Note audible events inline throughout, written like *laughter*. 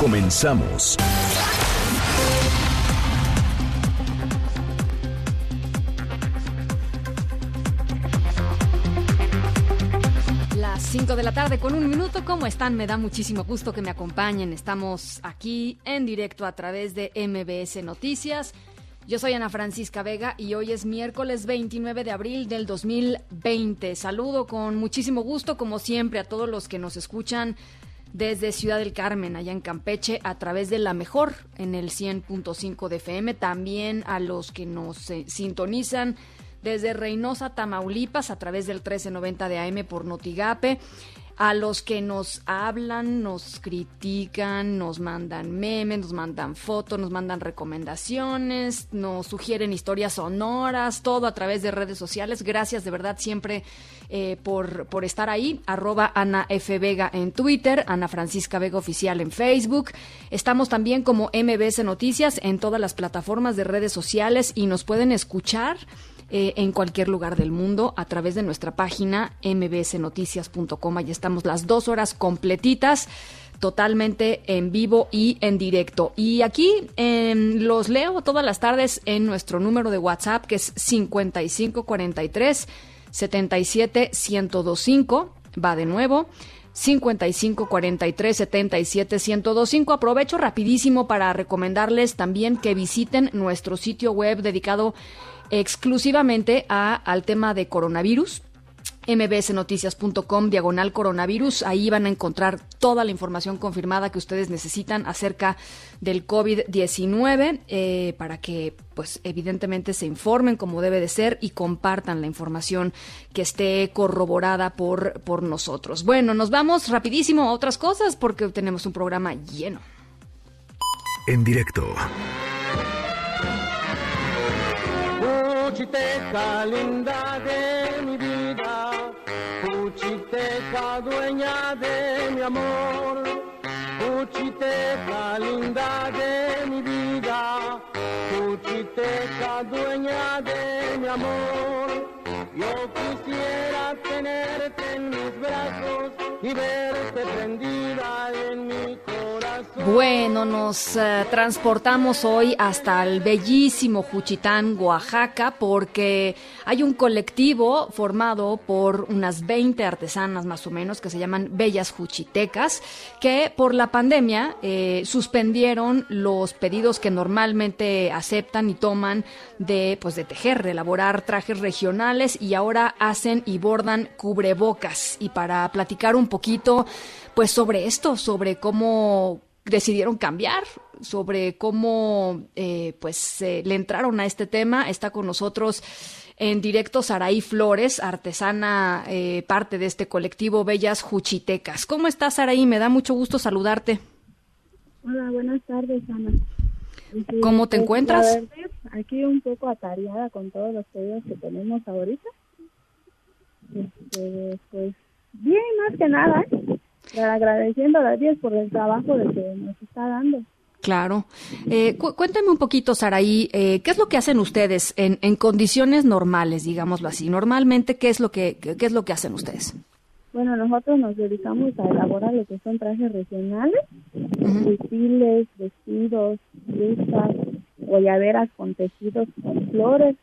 Comenzamos. Las 5 de la tarde con un minuto. ¿Cómo están? Me da muchísimo gusto que me acompañen. Estamos aquí en directo a través de MBS Noticias. Yo soy Ana Francisca Vega y hoy es miércoles 29 de abril del 2020. Saludo con muchísimo gusto, como siempre, a todos los que nos escuchan desde Ciudad del Carmen, allá en Campeche, a través de la mejor en el 100.5 de FM. También a los que nos eh, sintonizan desde Reynosa, Tamaulipas, a través del 1390 de AM por Notigape. A los que nos hablan, nos critican, nos mandan memes, nos mandan fotos, nos mandan recomendaciones, nos sugieren historias sonoras, todo a través de redes sociales. Gracias de verdad siempre eh, por, por estar ahí. Arroba Ana F. Vega en Twitter, Ana Francisca Vega Oficial en Facebook. Estamos también como MBS Noticias en todas las plataformas de redes sociales y nos pueden escuchar eh, en cualquier lugar del mundo a través de nuestra página mbsnoticias.com. Ahí estamos las dos horas completitas totalmente en vivo y en directo. Y aquí eh, los leo todas las tardes en nuestro número de WhatsApp que es 5543 77 1025. Va de nuevo. 55 43 77 1025. Aprovecho rapidísimo para recomendarles también que visiten nuestro sitio web dedicado exclusivamente a, al tema de coronavirus mbsnoticias.com diagonal coronavirus. Ahí van a encontrar toda la información confirmada que ustedes necesitan acerca del COVID-19 eh, para que, pues, evidentemente se informen como debe de ser y compartan la información que esté corroborada por, por nosotros. Bueno, nos vamos rapidísimo a otras cosas porque tenemos un programa lleno. En directo. Cuchiteca, linda de mi vida, Cuchiteca, dueña de mi amor, Cuchiteca, linda de mi vida, Cuchiteca, dueña de mi amor. Yo quisiera tenerte en mis brazos y verte prendida en mi corazón. Bueno, nos eh, transportamos hoy hasta el bellísimo Juchitán, Oaxaca, porque hay un colectivo formado por unas 20 artesanas más o menos que se llaman Bellas Juchitecas, que por la pandemia eh, suspendieron los pedidos que normalmente aceptan y toman de, pues, de tejer, de elaborar trajes regionales y ahora hacen y bordan cubrebocas. Y para platicar un poquito, pues sobre esto, sobre cómo decidieron cambiar, sobre cómo eh, pues le entraron a este tema, está con nosotros en directo Saraí Flores, artesana, eh, parte de este colectivo Bellas Juchitecas. ¿Cómo estás, Saraí? Me da mucho gusto saludarte. Hola, buenas tardes, Ana. ¿Cómo te Pues, encuentras? aquí un poco atareada con todos los pedidos que tenemos ahorita. Este, pues bien, más que nada, ¿eh? Agradeciendo a Dios por el trabajo de que nos está dando. Claro. Eh, cu- cuéntame un poquito, Saraí, eh, ¿qué es lo que hacen ustedes en, en condiciones normales, digámoslo así? Normalmente, ¿qué es lo que, qué, qué es lo que hacen ustedes? Bueno, nosotros nos dedicamos a elaborar lo que son trajes regionales, textiles, vestidos, blusas, guayaberas con tejidos, con flores,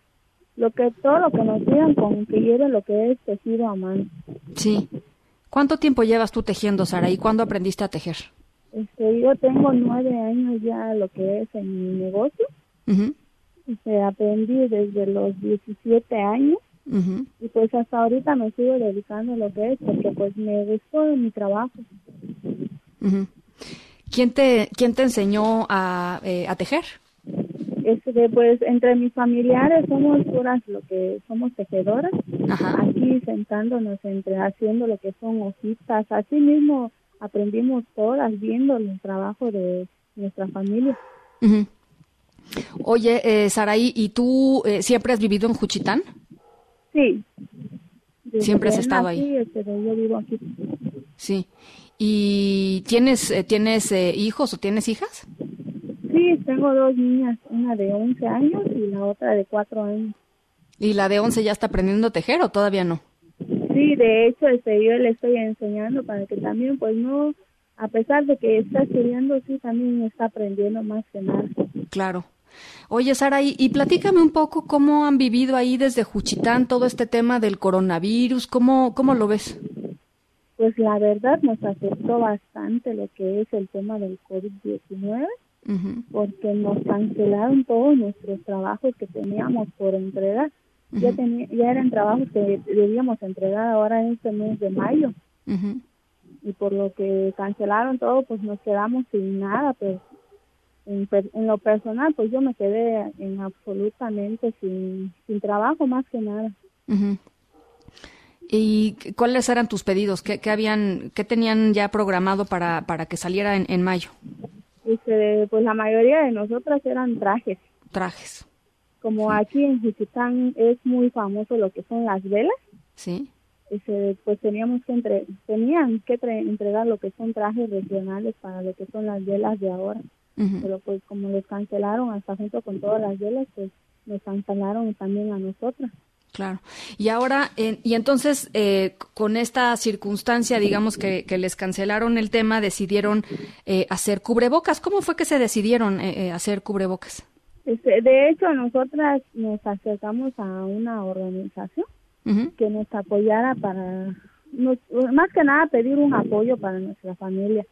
lo que todo lo que nos digan con que lleve lo que es tejido a mano. Sí. ¿Cuánto tiempo llevas tú tejiendo, Saraí? ¿Cuándo aprendiste a tejer? Este, yo tengo nueve años ya lo que es en mi negocio. Ujú, Este, aprendí desde los 17 años y pues hasta ahorita me sigo dedicando a lo que es porque pues me gustó de mi trabajo. ¿Quién te, quién te enseñó a, eh, a tejer? Este, pues entre mis familiares somos puras lo que somos tejedoras, Ajá. aquí sentándonos entre haciendo lo que son hojitas, así mismo aprendimos todas viendo el trabajo de nuestra familia. Oye, eh, Saraí, ¿y tú eh, siempre has vivido en Juchitán? Sí. Siempre has estado ahí. Sí, este, yo vivo aquí. Sí. ¿Y tienes, eh, tienes eh, hijos o tienes hijas? Sí, tengo dos niñas, una de 11 años y la otra de 4 años. ¿Y la de 11 ya está aprendiendo a tejer o todavía no? Sí, de hecho, este, yo le estoy enseñando para que también, pues no, a pesar de que está estudiando, sí, también está aprendiendo más que nada. Claro. Oye, Sara, y, y, platícame un poco cómo han vivido ahí desde Juchitán todo este tema del coronavirus, ¿cómo, cómo lo ves? Pues la verdad nos afectó bastante lo que es el tema del COVID-19, porque nos cancelaron todos nuestros trabajos que teníamos por entregar. ya, tenía, ya eran trabajos que debíamos entregar ahora en este mes de mayo. Y por lo que cancelaron todo, pues nos quedamos sin nada, pero en, en, lo personal, pues yo me quedé en absolutamente sin, sin trabajo más que nada. ¿Y cuáles eran tus pedidos? ¿Qué, qué, habían, qué tenían ya programado para, para que saliera en, en mayo? Este, pues la mayoría de nosotras eran trajes. Trajes. Como aquí en Juchitán es muy famoso lo que son las velas. Sí. Este, pues teníamos que entre, tenían que entregar lo que son trajes regionales para lo que son las velas de ahora. Pero pues como los cancelaron hasta junto con todas las velas, pues nos cancelaron también a nosotras. Claro. Y ahora, y entonces, eh, con esta circunstancia, digamos que, que, les cancelaron el tema, decidieron eh, hacer cubrebocas. ¿Cómo fue que se decidieron eh, hacer cubrebocas? Este, de hecho, nosotras nos acercamos a una organización que nos apoyara para, nos, más que nada, pedir un apoyo para nuestra familia.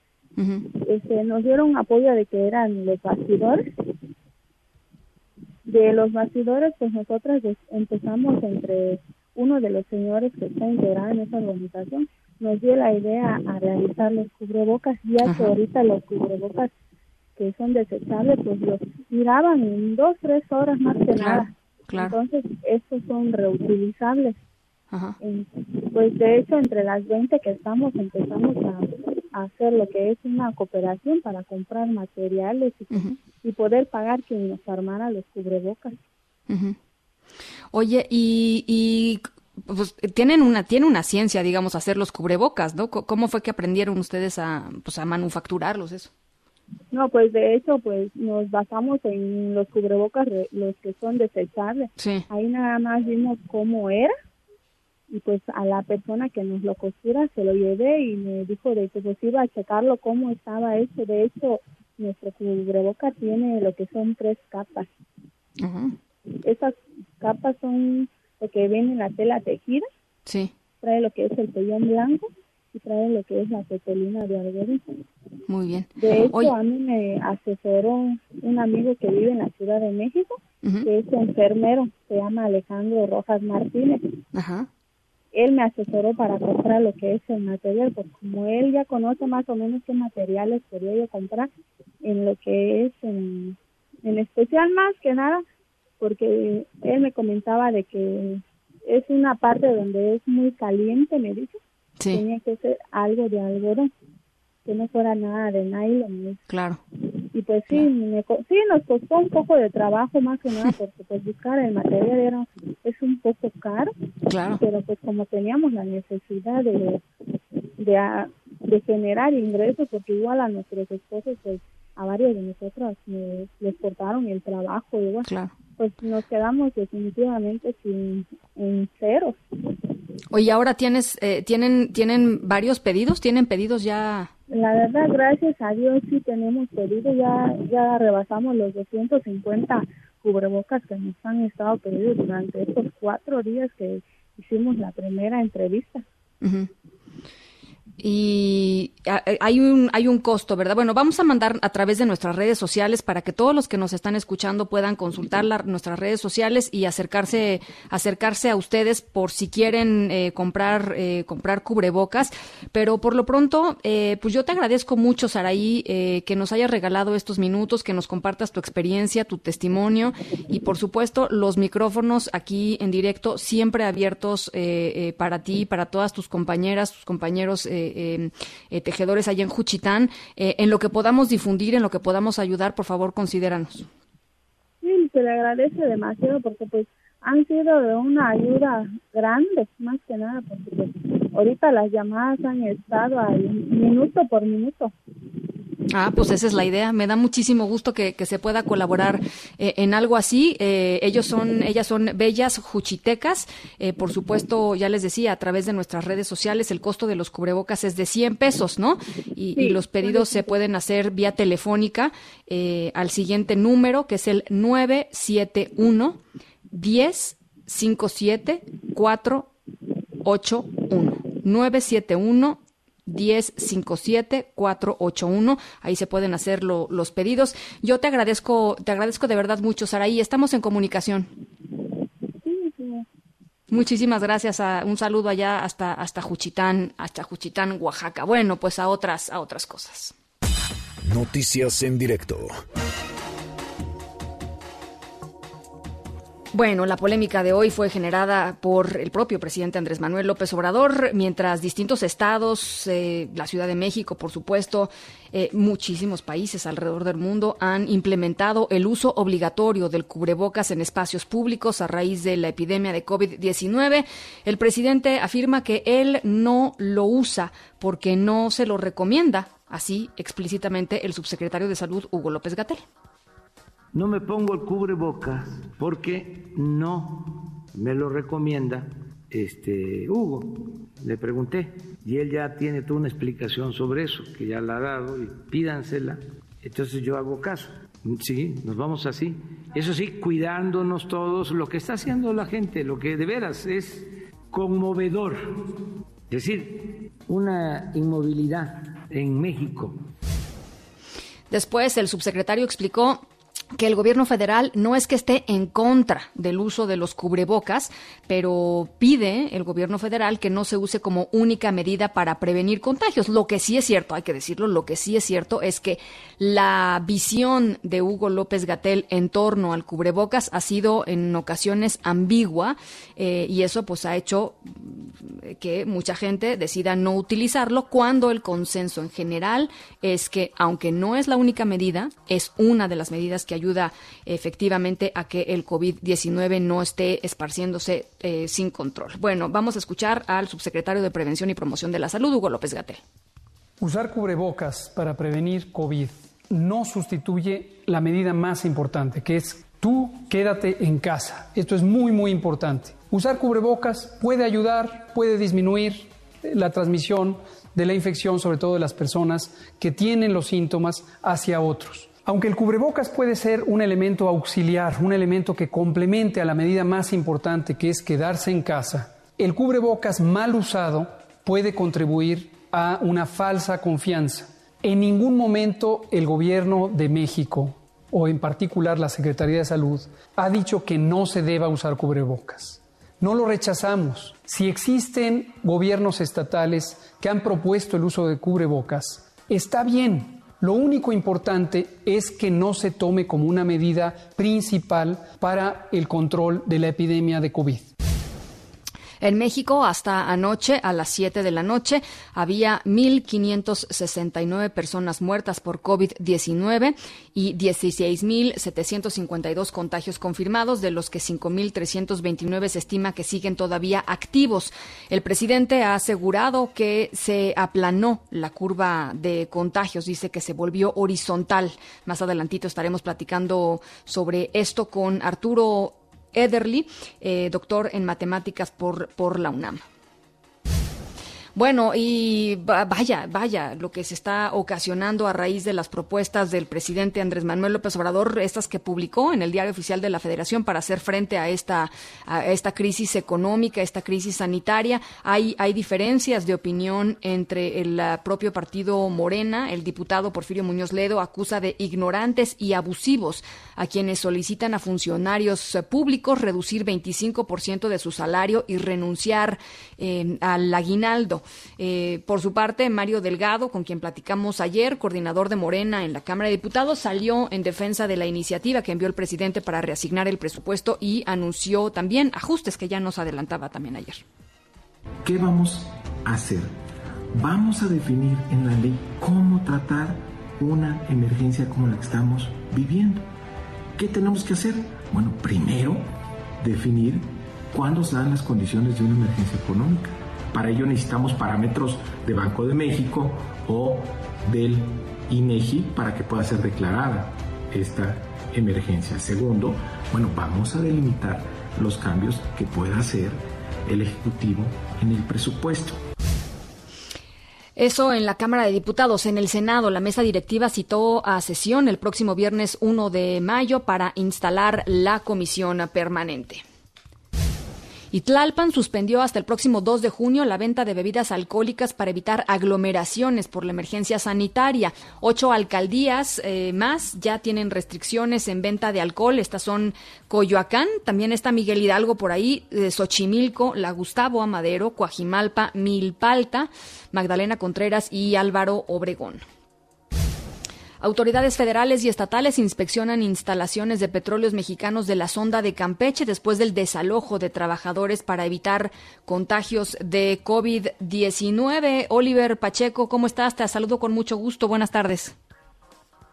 Este, nos dieron apoyo de que eran los bastidores. De los bastidores, pues nosotras empezamos entre uno de los señores que está integrado en esa organización, nos dio la idea a realizar los cubrebocas, ya que ahorita los cubrebocas que son desechables, pues los tiraban en dos, tres horas más que nada. Entonces, estos son reutilizables. pues de hecho, entre las 20 que estamos, empezamos a hacer lo que es una cooperación para comprar materiales y, poder pagar quien nos armara los cubrebocas. Oye, y, y pues, tienen una tiene una ciencia, digamos, hacer los cubrebocas, ¿no? ¿Cómo fue que aprendieron ustedes a pues a manufacturarlos eso? No, pues de hecho, pues nos basamos en los cubrebocas, los que son desechables. Ahí nada más vimos cómo era y pues a la persona que nos lo costura se lo llevé y me dijo de que pues iba a checarlo cómo estaba hecho. De hecho, nuestro cubreboca tiene lo que son tres capas. Esas capas son lo que viene en la tela tejida. Sí. Trae lo que es el pellón blanco y trae lo que es la petelina de algodón. Muy bien. De hecho, a mí me asesoró un amigo que vive en la Ciudad de México, que es enfermero, se llama Alejandro Rojas Martínez. Ajá él me asesoró para comprar lo que es el material, porque como él ya conoce más o menos qué materiales quería yo comprar en lo que es en, en especial más que nada, porque él me comentaba de que es una parte donde es muy caliente, me dice, tenía que ser algo de algodón, que no fuera nada de nylon. Claro. Y pues sí, me, sí nos costó un poco de trabajo más que nada *laughs* porque pues buscar el material era es un poco caro. Claro. Pero pues como teníamos la necesidad de de, de generar ingresos porque igual a nuestros esposos pues a varios de nosotros les cortaron el trabajo igual. Claro. Pues nos quedamos definitivamente sin en ceros. Oye, ahora tienes eh, tienen tienen varios pedidos, tienen pedidos ya la verdad, gracias a Dios sí tenemos pedido, ya, ya rebasamos los 250 cubrebocas que nos han estado pedidos durante estos cuatro días que hicimos la primera entrevista. Y eh, hay un, hay un costo, ¿verdad? Bueno, vamos a mandar a través de nuestras redes sociales para que todos los que nos están escuchando puedan consultar nuestras redes sociales y acercarse, acercarse a ustedes por si quieren eh, comprar, eh, comprar cubrebocas. Pero por lo pronto, pues yo te agradezco mucho, Saraí, que nos hayas regalado estos minutos, que nos compartas tu experiencia, tu testimonio y por supuesto los micrófonos aquí en directo siempre abiertos para ti, para todas tus compañeras, tus compañeros. Eh, de tejedores allá en Juchitán. en lo que podamos difundir, en lo que podamos ayudar, por favor, considéranos. Sí, se le agradece demasiado porque pues han sido de una ayuda grande, más que nada, porque ahorita las llamadas han estado ahí minuto por minuto. Ah, pues esa es la idea. Me da muchísimo gusto que, se pueda colaborar eh, en algo así. Eh, ellos son, ellas son bellas juchitecas. Eh, por supuesto, ya les decía, a través de nuestras redes sociales, el costo de los cubrebocas es de 100 pesos, ¿no? Y, y los pedidos se pueden hacer vía telefónica al siguiente número, que es el 971 10 57 481 971 1057 481 ahí se pueden hacer los pedidos yo te agradezco te agradezco de verdad mucho Saraí estamos en comunicación Muchísimas gracias. Un saludo allá hasta hasta Juchitán, hasta Juchitán, Oaxaca. Bueno, pues a otras a otras cosas. Noticias en directo. Bueno, la polémica de hoy fue generada por el propio presidente Andrés Manuel López Obrador, mientras distintos estados, eh, la Ciudad de México, por supuesto, eh, muchísimos países alrededor del mundo han implementado el uso obligatorio del cubrebocas en espacios públicos a raíz de la epidemia de COVID-19. El presidente afirma que él no lo usa porque no se lo recomienda, así explícitamente el subsecretario de Salud, Hugo López Gatel. No me pongo el cubrebocas porque no me lo recomienda este Hugo. Le pregunté y él ya tiene toda una explicación sobre eso, que ya la ha dado y pídansela. Entonces yo hago caso. Sí, nos vamos así. Eso sí, cuidándonos todos, lo que está haciendo la gente, lo que de veras es conmovedor. Es decir, una inmovilidad en México. Después el subsecretario explicó que el gobierno federal no es que esté en contra del uso de los cubrebocas, pero pide el gobierno federal que no se use como única medida para prevenir contagios. Lo que sí es cierto, hay que decirlo, lo que sí es cierto es que la visión de Hugo López Gatel en torno al cubrebocas ha sido en ocasiones ambigua eh, y eso pues ha hecho que mucha gente decida no utilizarlo cuando el consenso en general es que aunque no es la única medida, es una de las medidas que ayuda efectivamente a que el COVID-19 no esté esparciéndose eh, sin control. Bueno, vamos a escuchar al subsecretario de Prevención y Promoción de la Salud, Hugo López Gatel. Usar cubrebocas para prevenir COVID no sustituye la medida más importante, que es tú quédate en casa. Esto es muy, muy importante. Usar cubrebocas puede ayudar, puede disminuir la transmisión de la infección, sobre todo de las personas que tienen los síntomas hacia otros. Aunque el cubrebocas puede ser un elemento auxiliar, un elemento que complemente a la medida más importante que es quedarse en casa, el cubrebocas mal usado puede contribuir a una falsa confianza. En ningún momento el gobierno de México, o en particular la Secretaría de Salud, ha dicho que no se deba usar cubrebocas. No lo rechazamos. Si existen gobiernos estatales que han propuesto el uso de cubrebocas, está bien, lo único importante es que no se tome como una medida principal para el control de la epidemia de COVID. En México, hasta anoche, a las 7 de la noche, había 1.569 personas muertas por COVID-19 y 16.752 contagios confirmados, de los que 5.329 se estima que siguen todavía activos. El presidente ha asegurado que se aplanó la curva de contagios, dice que se volvió horizontal. Más adelantito estaremos platicando sobre esto con Arturo Ederly, eh, doctor en matemáticas por, por la UNAM. Bueno, y vaya, vaya, lo que se está ocasionando a raíz de las propuestas del presidente Andrés Manuel López Obrador, estas que publicó en el Diario Oficial de la Federación para hacer frente a esta, a esta crisis económica, esta crisis sanitaria. Hay, hay diferencias de opinión entre el propio partido Morena. El diputado Porfirio Muñoz Ledo acusa de ignorantes y abusivos a quienes solicitan a funcionarios públicos reducir 25% de su salario y renunciar eh, al aguinaldo. Eh, por su parte, Mario Delgado, con quien platicamos ayer, coordinador de Morena en la Cámara de Diputados, salió en defensa de la iniciativa que envió el presidente para reasignar el presupuesto y anunció también ajustes que ya nos adelantaba también ayer. ¿Qué vamos a hacer vamos a definir en la ley cómo tratar una emergencia como la que estamos viviendo. ¿Qué tenemos que hacer? Bueno, primero, definir cuándo se dan las condiciones de una emergencia económica. Para ello necesitamos parámetros de Banco de México o del INEGI para que pueda ser declarada esta emergencia. Segundo, bueno, vamos a delimitar los cambios que pueda hacer el Ejecutivo en el presupuesto. Eso en la Cámara de Diputados. En el Senado, la mesa directiva citó a sesión el próximo viernes 1 de mayo para instalar la comisión permanente. Y Tlalpan suspendió hasta el próximo 2 de junio la venta de bebidas alcohólicas para evitar aglomeraciones por la emergencia sanitaria. Ocho alcaldías eh, más ya tienen restricciones en venta de alcohol. Estas son Coyoacán, también está Miguel Hidalgo por ahí, eh, Xochimilco, La Gustavo Amadero, Coajimalpa, Milpalta, Magdalena Contreras y Álvaro Obregón. Autoridades federales y estatales inspeccionan instalaciones de petróleos mexicanos de la sonda de Campeche después del desalojo de trabajadores para evitar contagios de COVID-19. Oliver Pacheco, ¿cómo estás? Te saludo con mucho gusto. Buenas tardes.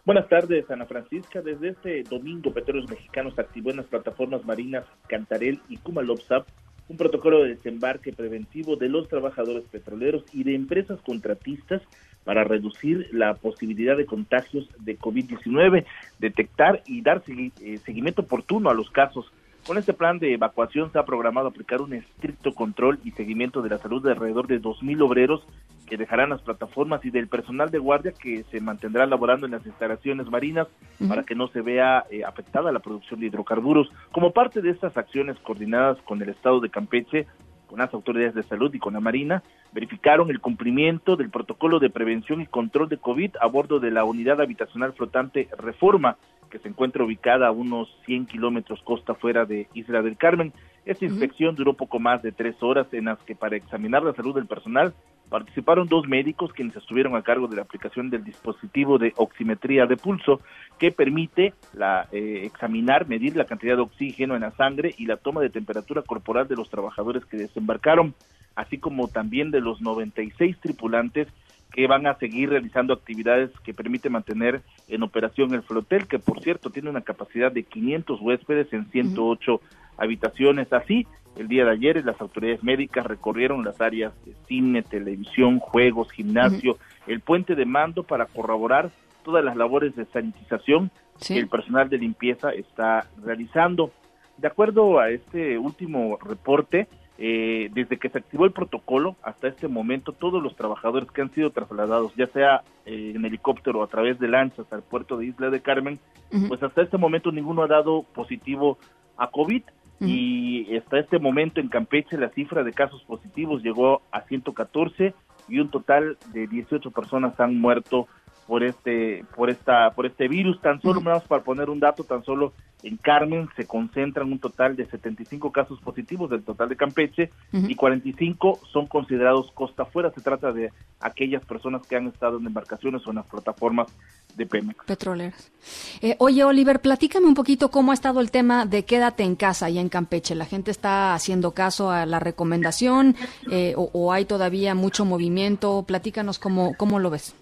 Buenas tardes, Ana Francisca. Desde este domingo, Petróleos Mexicanos activó en las plataformas marinas Cantarel y Kumalopsap un protocolo de desembarque preventivo de los trabajadores petroleros y de empresas contratistas para reducir la posibilidad de contagios de COVID-19, detectar y dar eh, seguimiento oportuno a los casos. Con este plan de evacuación se ha programado aplicar un estricto control y seguimiento de la salud de alrededor de 2.000 obreros que dejarán las plataformas y del personal de guardia que se mantendrá laborando en las instalaciones marinas para que no se vea eh, afectada la producción de hidrocarburos. Como parte de estas acciones coordinadas con el Estado de Campeche, con las autoridades de salud y con la Marina, verificaron el cumplimiento del protocolo de prevención y control de COVID a bordo de la unidad habitacional flotante Reforma, que se encuentra ubicada a unos 100 kilómetros costa fuera de Isla del Carmen. Esta inspección duró poco más de tres horas en las que para examinar la salud del personal participaron dos médicos quienes estuvieron a cargo de la aplicación del dispositivo de oximetría de pulso que permite la, eh, examinar, medir la cantidad de oxígeno en la sangre y la toma de temperatura corporal de los trabajadores que desembarcaron, así como también de los 96 tripulantes que van a seguir realizando actividades que permiten mantener en operación el flotel, que por cierto tiene una capacidad de 500 huéspedes en 108 habitaciones. Así, el día de ayer las autoridades médicas recorrieron las áreas de cine, televisión, juegos, gimnasio, el puente de mando para corroborar todas las labores de sanitización que el personal de limpieza está realizando. De acuerdo a este último reporte, eh, desde que se activó el protocolo hasta este momento, todos los trabajadores que han sido trasladados, ya sea eh, en helicóptero o a través de lanchas al puerto de Isla de Carmen, pues hasta este momento ninguno ha dado positivo a COVID y hasta este momento en Campeche la cifra de casos positivos llegó a 114 y un total de 18 personas han muerto por este por esta por este virus. Tan solo uh para poner un dato tan solo en Carmen se concentran un total de 75 casos positivos del total de Campeche y 45 son considerados costa afuera. Se trata de aquellas personas que han estado en embarcaciones o en las plataformas de Pemex. Petroleras. Eh, oye Oliver platícame un poquito cómo ha estado el tema de quédate en casa allá en Campeche. La gente está haciendo caso a la recomendación eh, o, o, hay todavía mucho movimiento platícanos cómo cómo lo ves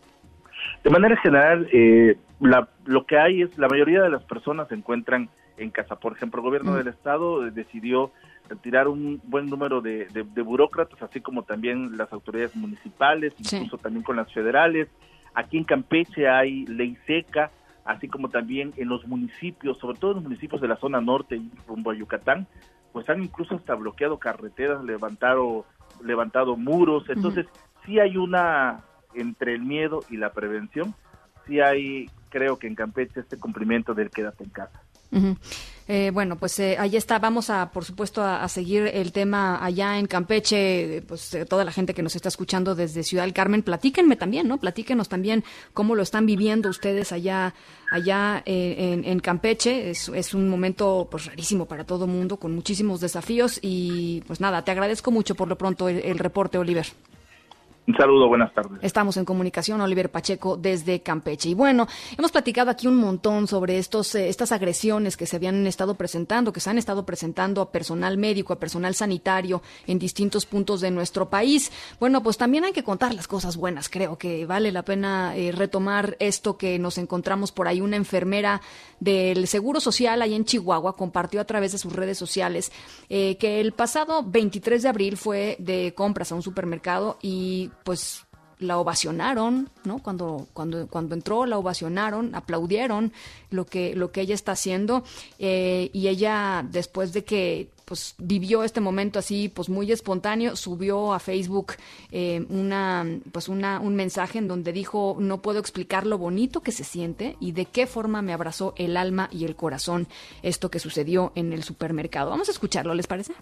de manera general, eh, lo que hay es la mayoría de las personas se encuentran en casa. Por ejemplo, el gobierno mm. del estado eh, decidió retirar un buen número de, burócratas, así como también las autoridades municipales, incluso también con las federales. Aquí en Campeche hay ley seca, así como también en los municipios, sobre todo en los municipios de la zona norte y rumbo a Yucatán, pues han incluso hasta bloqueado carreteras, levantado, levantado muros. Entonces, sí hay una entre el miedo y la prevención, sí hay, creo que en Campeche, este cumplimiento del quédate en casa. Eh, bueno, pues eh, ahí está. Vamos a, por supuesto, a, seguir el tema allá en Campeche. Pues eh, toda la gente que nos está escuchando desde Ciudad del Carmen, platíquenme también, ¿no? Platíquenos también cómo lo están viviendo ustedes allá, allá en, Campeche. Es, es, un momento, pues, rarísimo para todo mundo, con muchísimos desafíos. Y, pues nada, te agradezco mucho por lo pronto el reporte, Oliver. Un saludo, buenas tardes. Estamos en comunicación, Oliver Pacheco, desde Campeche. Y bueno, hemos platicado aquí un montón sobre estos, eh, estas agresiones que se habían estado presentando, que se han estado presentando a personal médico, a personal sanitario en distintos puntos de nuestro país. Bueno, pues también hay que contar las cosas buenas. Creo que vale la pena eh, retomar esto que nos encontramos por ahí. Una enfermera del Seguro Social ahí en Chihuahua compartió a través de sus redes sociales eh, que el pasado 23 de abril fue de compras a un supermercado y pues la ovacionaron, ¿no? Cuando, cuando, cuando entró, la ovacionaron, aplaudieron lo que, lo que ella está haciendo. Eh, y ella, después de que pues vivió este momento así, pues muy espontáneo, subió a Facebook eh, una, pues una, un mensaje en donde dijo, no puedo explicar lo bonito que se siente y de qué forma me abrazó el alma y el corazón esto que sucedió en el supermercado. Vamos a escucharlo, ¿les parece?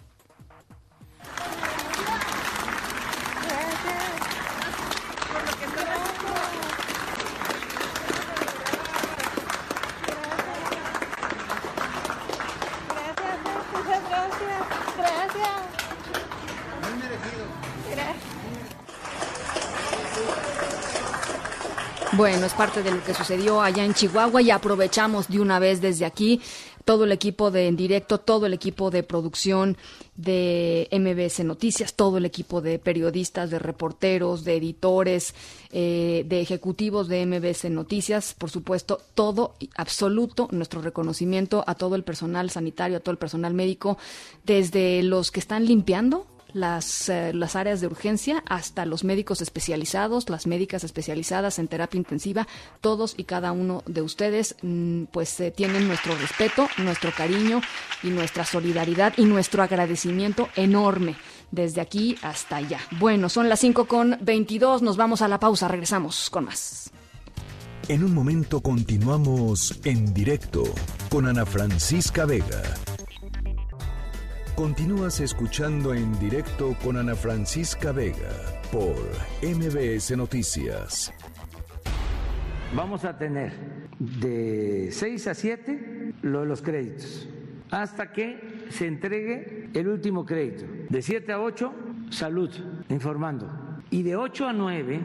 Bueno, es parte de lo que sucedió allá en Chihuahua y aprovechamos de una vez desde aquí todo el equipo de en directo, todo el equipo de producción de MBS Noticias, todo el equipo de periodistas, de reporteros, de editores, eh, de ejecutivos de MBS Noticias, por supuesto, todo absoluto nuestro reconocimiento a todo el personal sanitario, a todo el personal médico, desde los que están limpiando las, eh, las áreas de urgencia hasta los médicos especializados, las médicas especializadas en terapia intensiva, todos y cada uno de ustedes mm, pues eh, tienen nuestro respeto, nuestro cariño y nuestra solidaridad y nuestro agradecimiento enorme desde aquí hasta allá. Bueno, son las 5 con 22, nos vamos a la pausa, regresamos con más. En un momento continuamos en directo con Ana Francisca Vega. Continúas escuchando en directo con Ana Francisca Vega por MBS Noticias. Vamos a tener de 6 a 7 lo de los créditos, hasta que se entregue el último crédito. De 7 a 8, salud, informando. Y de 8 a 9,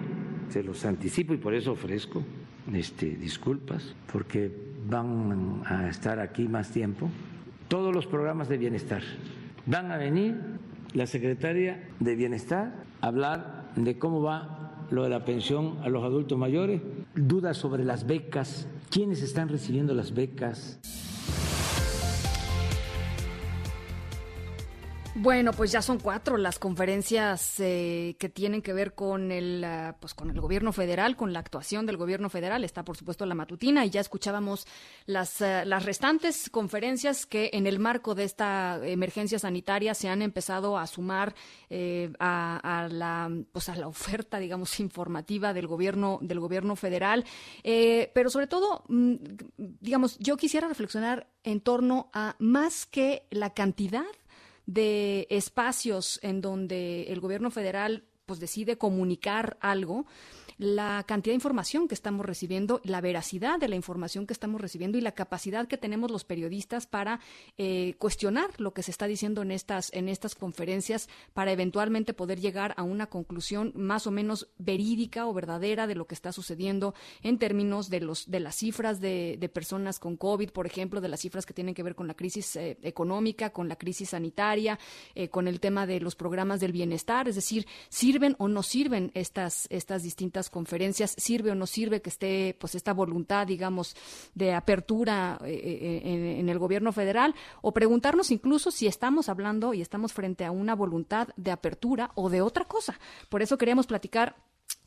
se los anticipo y por eso ofrezco este, disculpas, porque van a estar aquí más tiempo, todos los programas de bienestar van a venir la secretaria de Bienestar a hablar de cómo va lo de la pensión a los adultos mayores, dudas sobre las becas, quiénes están recibiendo las becas. Bueno, pues ya son cuatro las conferencias eh, que tienen que ver con el, uh, pues con el gobierno federal, con la actuación del gobierno federal. Está, por supuesto, la matutina y ya escuchábamos las, uh, las restantes conferencias que en el marco de esta emergencia sanitaria se han empezado a sumar eh, a, a, la, pues a la oferta, digamos, *laughs* informativa del gobierno, del gobierno federal. Eh, pero sobre todo, mm, digamos, yo quisiera reflexionar en torno a más que la cantidad de espacios en donde el gobierno federal pues decide comunicar algo, la cantidad de información que estamos recibiendo, la veracidad de la información que estamos recibiendo y la capacidad que tenemos los periodistas para eh, cuestionar lo que se está diciendo en estas, en estas conferencias para eventualmente poder llegar a una conclusión más o menos verídica o verdadera de lo que está sucediendo en términos de, los, de las cifras de, de personas con COVID, por ejemplo, de las cifras que tienen que ver con la crisis eh, económica, con la crisis sanitaria, eh, con el tema de los programas del bienestar, es decir, sirven o no sirven estas, estas distintas conferencias, sirve o no sirve que esté pues esta voluntad, digamos, de apertura eh, eh, en, en, el gobierno federal, o preguntarnos incluso si estamos hablando y estamos frente a una voluntad de apertura o de otra cosa. Por eso queríamos platicar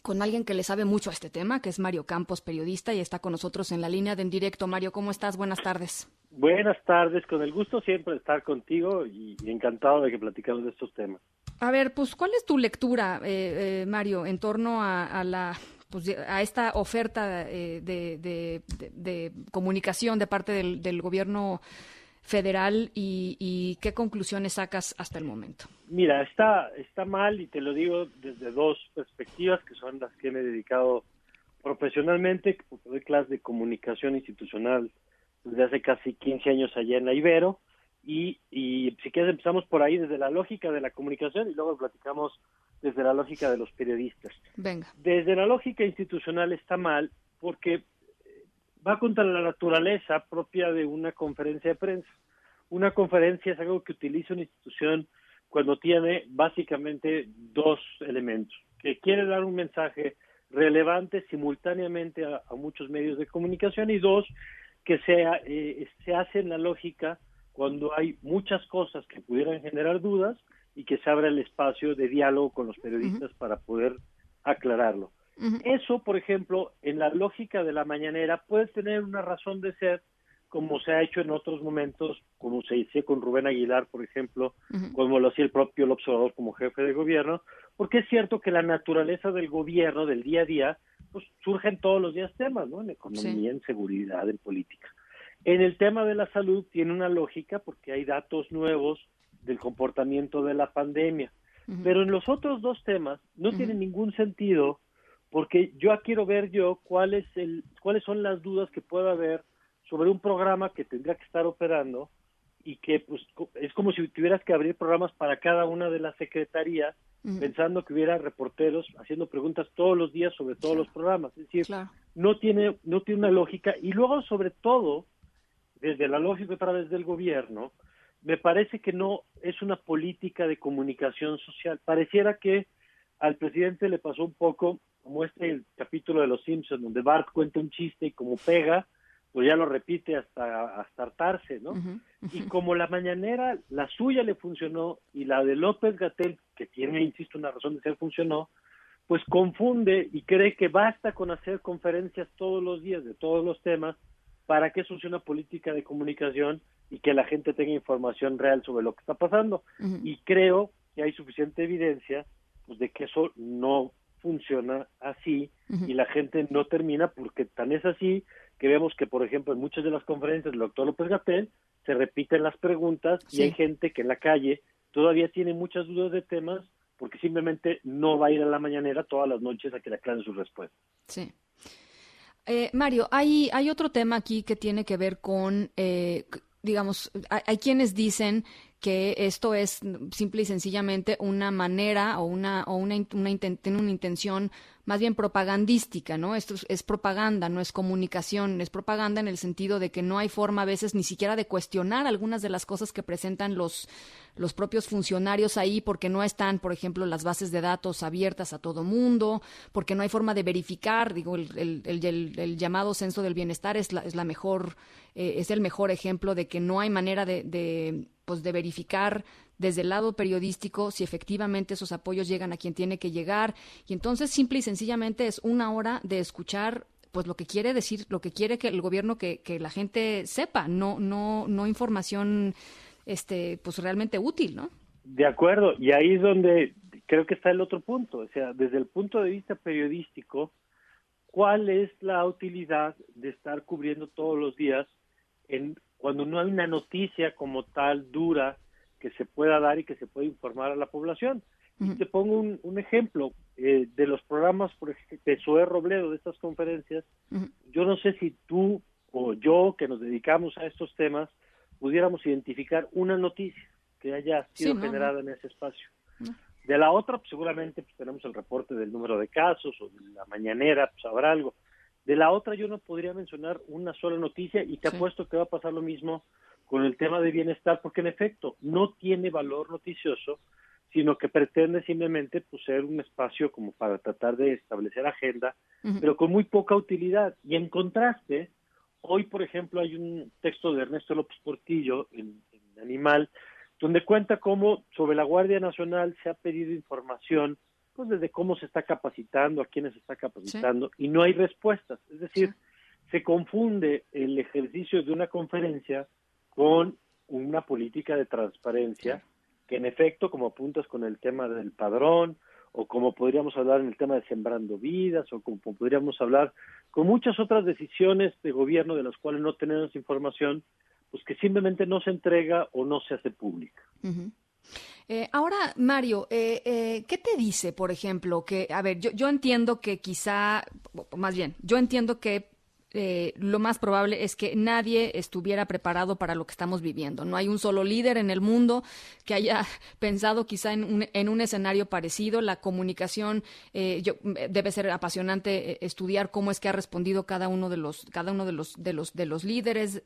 con alguien que le sabe mucho a este tema, que es Mario Campos, periodista, y está con nosotros en la línea de en directo. Mario, ¿cómo estás? Buenas tardes. Buenas tardes, con el gusto siempre de estar contigo y, y encantado de que platicamos de estos temas. A ver, pues, ¿cuál es tu lectura, eh, eh, Mario, en torno a, a la pues, a esta oferta eh, de, de, de, de, comunicación de parte del, del gobierno federal y, y, qué conclusiones sacas hasta el momento? Mira, está, está mal y te lo digo desde dos perspectivas que son las que me he dedicado profesionalmente, porque doy clases de comunicación institucional desde hace casi 15 años allá en la Ibero y, y si quieres empezamos por ahí desde la lógica de la comunicación y luego platicamos desde la lógica de los periodistas. Venga. Desde la lógica institucional está mal porque va contra la naturaleza propia de una conferencia de prensa. Una conferencia es algo que utiliza una institución cuando tiene básicamente dos elementos, que quiere dar un mensaje relevante simultáneamente a, muchos medios de comunicación y dos, que sea, eh, se hace en la lógica cuando hay muchas cosas que pudieran generar dudas y que se abra el espacio de diálogo con los periodistas para poder aclararlo. Eso, por ejemplo, en la lógica de la mañanera puede tener una razón de ser, como se ha hecho en otros momentos, como se hizo con Rubén Aguilar, por ejemplo, como lo hacía el propio el observador como jefe de gobierno, porque es cierto que la naturaleza del gobierno, del día a día, pues surgen todos los días temas, ¿no? En economía, en seguridad, en política. En el tema de la salud tiene una lógica porque hay datos nuevos del comportamiento de la pandemia. Pero en los otros dos temas no tiene ningún sentido porque yo quiero ver yo cuál es el, cuáles son las dudas que pueda haber sobre un programa que tendría que estar operando y que pues es como si tuvieras que abrir programas para cada una de las secretarías pensando que hubiera reporteros haciendo preguntas todos los días sobre todos los programas. Es decir no tiene no tiene una lógica y luego sobre todo desde la lógica a través del gobierno me parece que no es una política de comunicación social. Pareciera que al presidente le pasó un poco como este capítulo de Los Simpsons, donde Bart cuenta un chiste y como pega, pues ya lo repite hasta, hasta hartarse, ¿no? Y como la mañanera, la suya le funcionó y la de López Gatel, que tiene, insisto, una razón de ser, funcionó, pues confunde y cree que basta con hacer conferencias todos los días de todos los temas para que eso sea una política de comunicación y que la gente tenga información real sobre lo que está pasando. Y creo que hay suficiente evidencia pues, de que eso no funciona así y la gente no termina porque tan es así que vemos que, por ejemplo, en muchas de las conferencias del doctor López Gatel se repiten las preguntas y hay gente que en la calle todavía tiene muchas dudas de temas porque simplemente no va a ir a la mañanera todas las noches a que le aclaren sus respuestas. Sí. Eh, Mario, hay, hay otro tema aquí que tiene que ver con, eh, digamos, hay, quienes dicen que esto es simple y sencillamente una manera o una, o una, una una intención más bien propagandística, ¿no? Esto es, propaganda, no es comunicación, es propaganda en el sentido de que no hay forma a veces ni siquiera de cuestionar algunas de las cosas que presentan los, los propios funcionarios ahí porque no están, por ejemplo, las bases de datos abiertas a todo mundo, porque no hay forma de verificar, digo, el, el, el, llamado censo del bienestar es la, es la mejor, eh, es el mejor ejemplo de que no hay manera de, de pues de verificar desde el lado periodístico si efectivamente esos apoyos llegan a quien tiene que llegar. Y entonces simple y sencillamente es una hora de escuchar pues lo que quiere decir, lo que quiere que el gobierno que, la gente sepa, no no no información este pues realmente útil, ¿no? De acuerdo, y ahí es donde creo que está el otro punto, o sea, desde el punto de vista periodístico, ¿cuál es la utilidad de estar cubriendo todos los días en cuando no hay una noticia como tal dura que se pueda dar y que se pueda informar a la población. Y te pongo un, ejemplo eh, de los programas, por ejemplo, de Zoé Robledo, de estas conferencias. Yo no sé si tú o yo, que nos dedicamos a estos temas, pudiéramos identificar una noticia que haya sido generada en ese espacio. De la otra, pues, seguramente pues, tenemos el reporte del número de casos o de la mañanera, pues habrá algo. De la otra yo no podría mencionar una sola noticia y te apuesto que va a pasar lo mismo con el tema de bienestar, porque en efecto no tiene valor noticioso, sino que pretende simplemente pues, ser un espacio como para tratar de establecer agenda, pero con muy poca utilidad. Y en contraste, hoy, por ejemplo, hay un texto de Ernesto López Portillo en, en Animal, donde cuenta cómo sobre la Guardia Nacional se ha pedido información pues desde cómo se está capacitando, a quiénes se está capacitando, y no hay respuestas. Es decir, se confunde el ejercicio de una conferencia con una política de transparencia que en efecto, como apuntas con el tema del padrón, o como podríamos hablar en el tema de sembrando vidas, o como podríamos hablar con muchas otras decisiones de gobierno de las cuales no tenemos información, pues que simplemente no se entrega o no se hace pública. Eh, ahora, Mario, eh, eh, ¿qué te dice, por ejemplo, que, a ver, yo, yo entiendo que quizá, más bien, yo entiendo que eh, lo más probable es que nadie estuviera preparado para lo que estamos viviendo. No hay un solo líder en el mundo que haya *laughs* pensado quizá en un, en un escenario parecido. La comunicación eh, yo, debe ser apasionante eh, estudiar cómo es que ha respondido cada uno de los cada uno de los de los de los líderes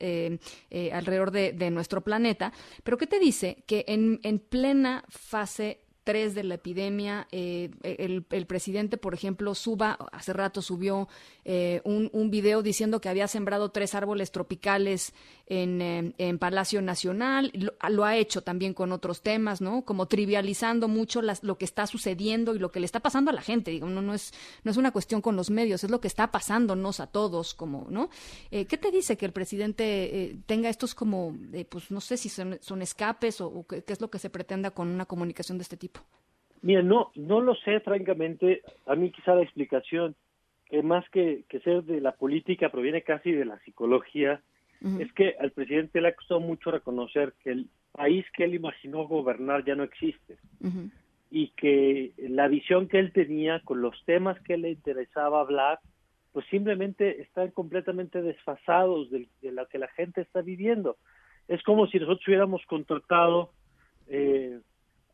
alrededor de, de, nuestro planeta. Pero qué te dice que en, en plena fase tres de la epidemia. Eh, el, el, presidente, por ejemplo, suba, hace rato subió eh, un, un, video diciendo que había sembrado tres árboles tropicales en, eh, en Palacio Nacional. Lo, lo, ha hecho también con otros temas, ¿no? Como trivializando mucho las, lo que está sucediendo y lo que le está pasando a la gente. Digo, no, no, es, no es una cuestión con los medios, es lo que está pasándonos a todos, como, ¿no? Eh, ¿Qué te dice que el presidente eh, tenga estos como, pues no sé si son, son escapes o, o qué es lo que se pretenda con una comunicación de este tipo? Mira, no, no lo sé, francamente. A mí quizá la explicación, que más que, que ser de la política, proviene casi de la psicología, uh -huh. es que al presidente le ha costado mucho reconocer que el país que él imaginó gobernar ya no existe. Uh -huh. Y que la visión que él tenía con los temas que le interesaba hablar, pues simplemente están completamente desfasados de, de lo que la gente está viviendo. Es como si nosotros hubiéramos contratado... Eh,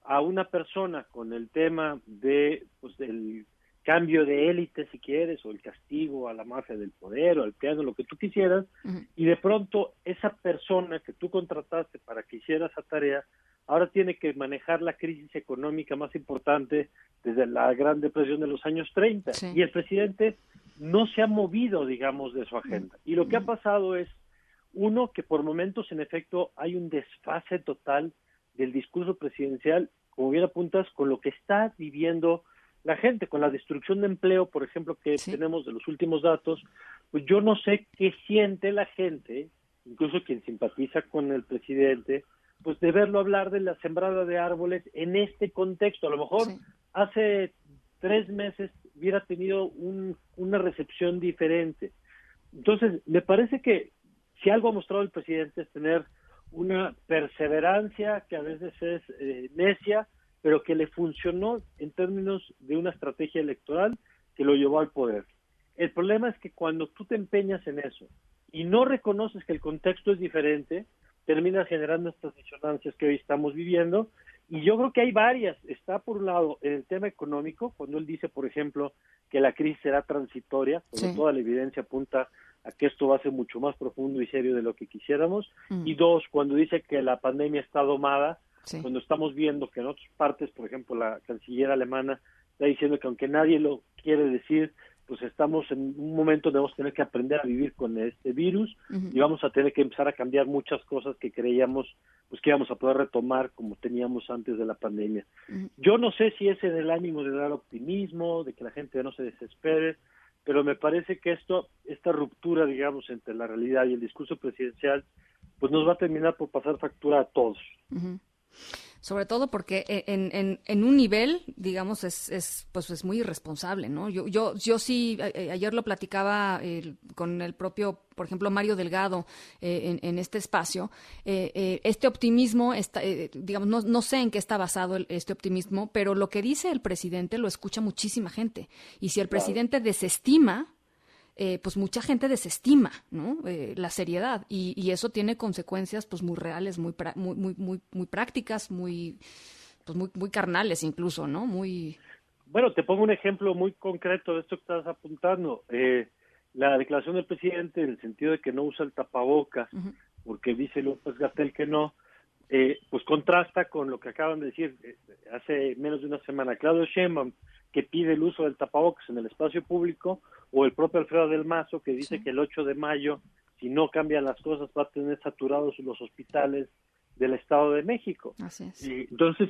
a una persona con el tema de pues del cambio de élite si quieres o el castigo a la mafia del poder o al piano lo que tú quisieras uh -huh. y de pronto esa persona que tú contrataste para que hiciera esa tarea ahora tiene que manejar la crisis económica más importante desde la Gran Depresión de los años 30 sí. y el presidente no se ha movido digamos de su agenda y lo que ha pasado es uno que por momentos en efecto hay un desfase total del discurso presidencial, como bien apuntas, con lo que está viviendo la gente, con la destrucción de empleo, por ejemplo, que sí. tenemos de los últimos datos, pues yo no sé qué siente la gente, incluso quien simpatiza con el presidente, pues de verlo hablar de la sembrada de árboles en este contexto. A lo mejor sí. hace tres meses hubiera tenido un, una recepción diferente. Entonces, me parece que si algo ha mostrado el presidente es tener una perseverancia que a veces es eh, necia, pero que le funcionó en términos de una estrategia electoral que lo llevó al poder. El problema es que cuando tú te empeñas en eso y no reconoces que el contexto es diferente, terminas generando estas disonancias que hoy estamos viviendo. Y yo creo que hay varias. Está por un lado en el tema económico, cuando él dice, por ejemplo, que la crisis será transitoria, cuando sí. toda la evidencia apunta a que esto va a ser mucho más profundo y serio de lo que quisiéramos. Mm. Y dos, cuando dice que la pandemia está domada, sí. cuando estamos viendo que en otras partes, por ejemplo, la canciller alemana está diciendo que aunque nadie lo quiere decir, pues estamos en un momento donde vamos a tener que aprender a vivir con este virus uh -huh. y vamos a tener que empezar a cambiar muchas cosas que creíamos pues que íbamos a poder retomar como teníamos antes de la pandemia. Uh -huh. Yo no sé si es en el ánimo de dar optimismo, de que la gente no se desespere, pero me parece que esto, esta ruptura, digamos, entre la realidad y el discurso presidencial, pues nos va a terminar por pasar factura a todos. Uh sobre todo porque en, en, en un nivel, digamos, es, es, pues es muy irresponsable, ¿no? Yo, yo, yo sí, a, ayer lo platicaba eh, con el propio, por ejemplo, Mario Delgado eh, en, en, este espacio. Eh, este optimismo, está, digamos, no, no, sé en qué está basado el, este optimismo, pero lo que dice el presidente lo escucha muchísima gente. Y si el presidente desestima eh, pues mucha gente desestima ¿no? eh, la seriedad y, y, eso tiene consecuencias pues muy reales, muy, muy, muy, muy, muy prácticas, muy, pues muy, muy carnales incluso, ¿no? Muy... Bueno, te pongo un ejemplo muy concreto de esto que estás apuntando. Eh, la declaración del presidente en el sentido de que no usa el tapabocas, uh -huh. porque dice López Gatel que no, eh, pues contrasta con lo que acaban de decir eh, hace menos de una semana. Claudio Sheinbaum, que pide el uso del tapabocas en el espacio público, o el propio Alfredo del Mazo, que dice sí. que el 8 de mayo, si no cambian las cosas, va a tener saturados los hospitales del Estado de México. Así es. Y entonces,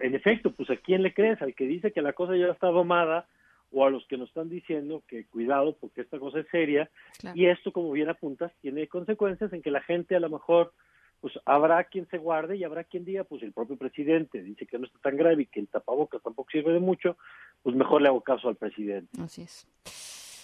en efecto, pues a quién le crees, al que dice que la cosa ya está domada, o a los que nos están diciendo que cuidado porque esta cosa es seria, claro. y esto, como bien apuntas, tiene consecuencias en que la gente a lo mejor pues habrá quien se guarde y habrá quien diga, pues el propio presidente dice que no está tan grave y que el tapabocas tampoco sirve de mucho, pues mejor le hago caso al presidente. Así es.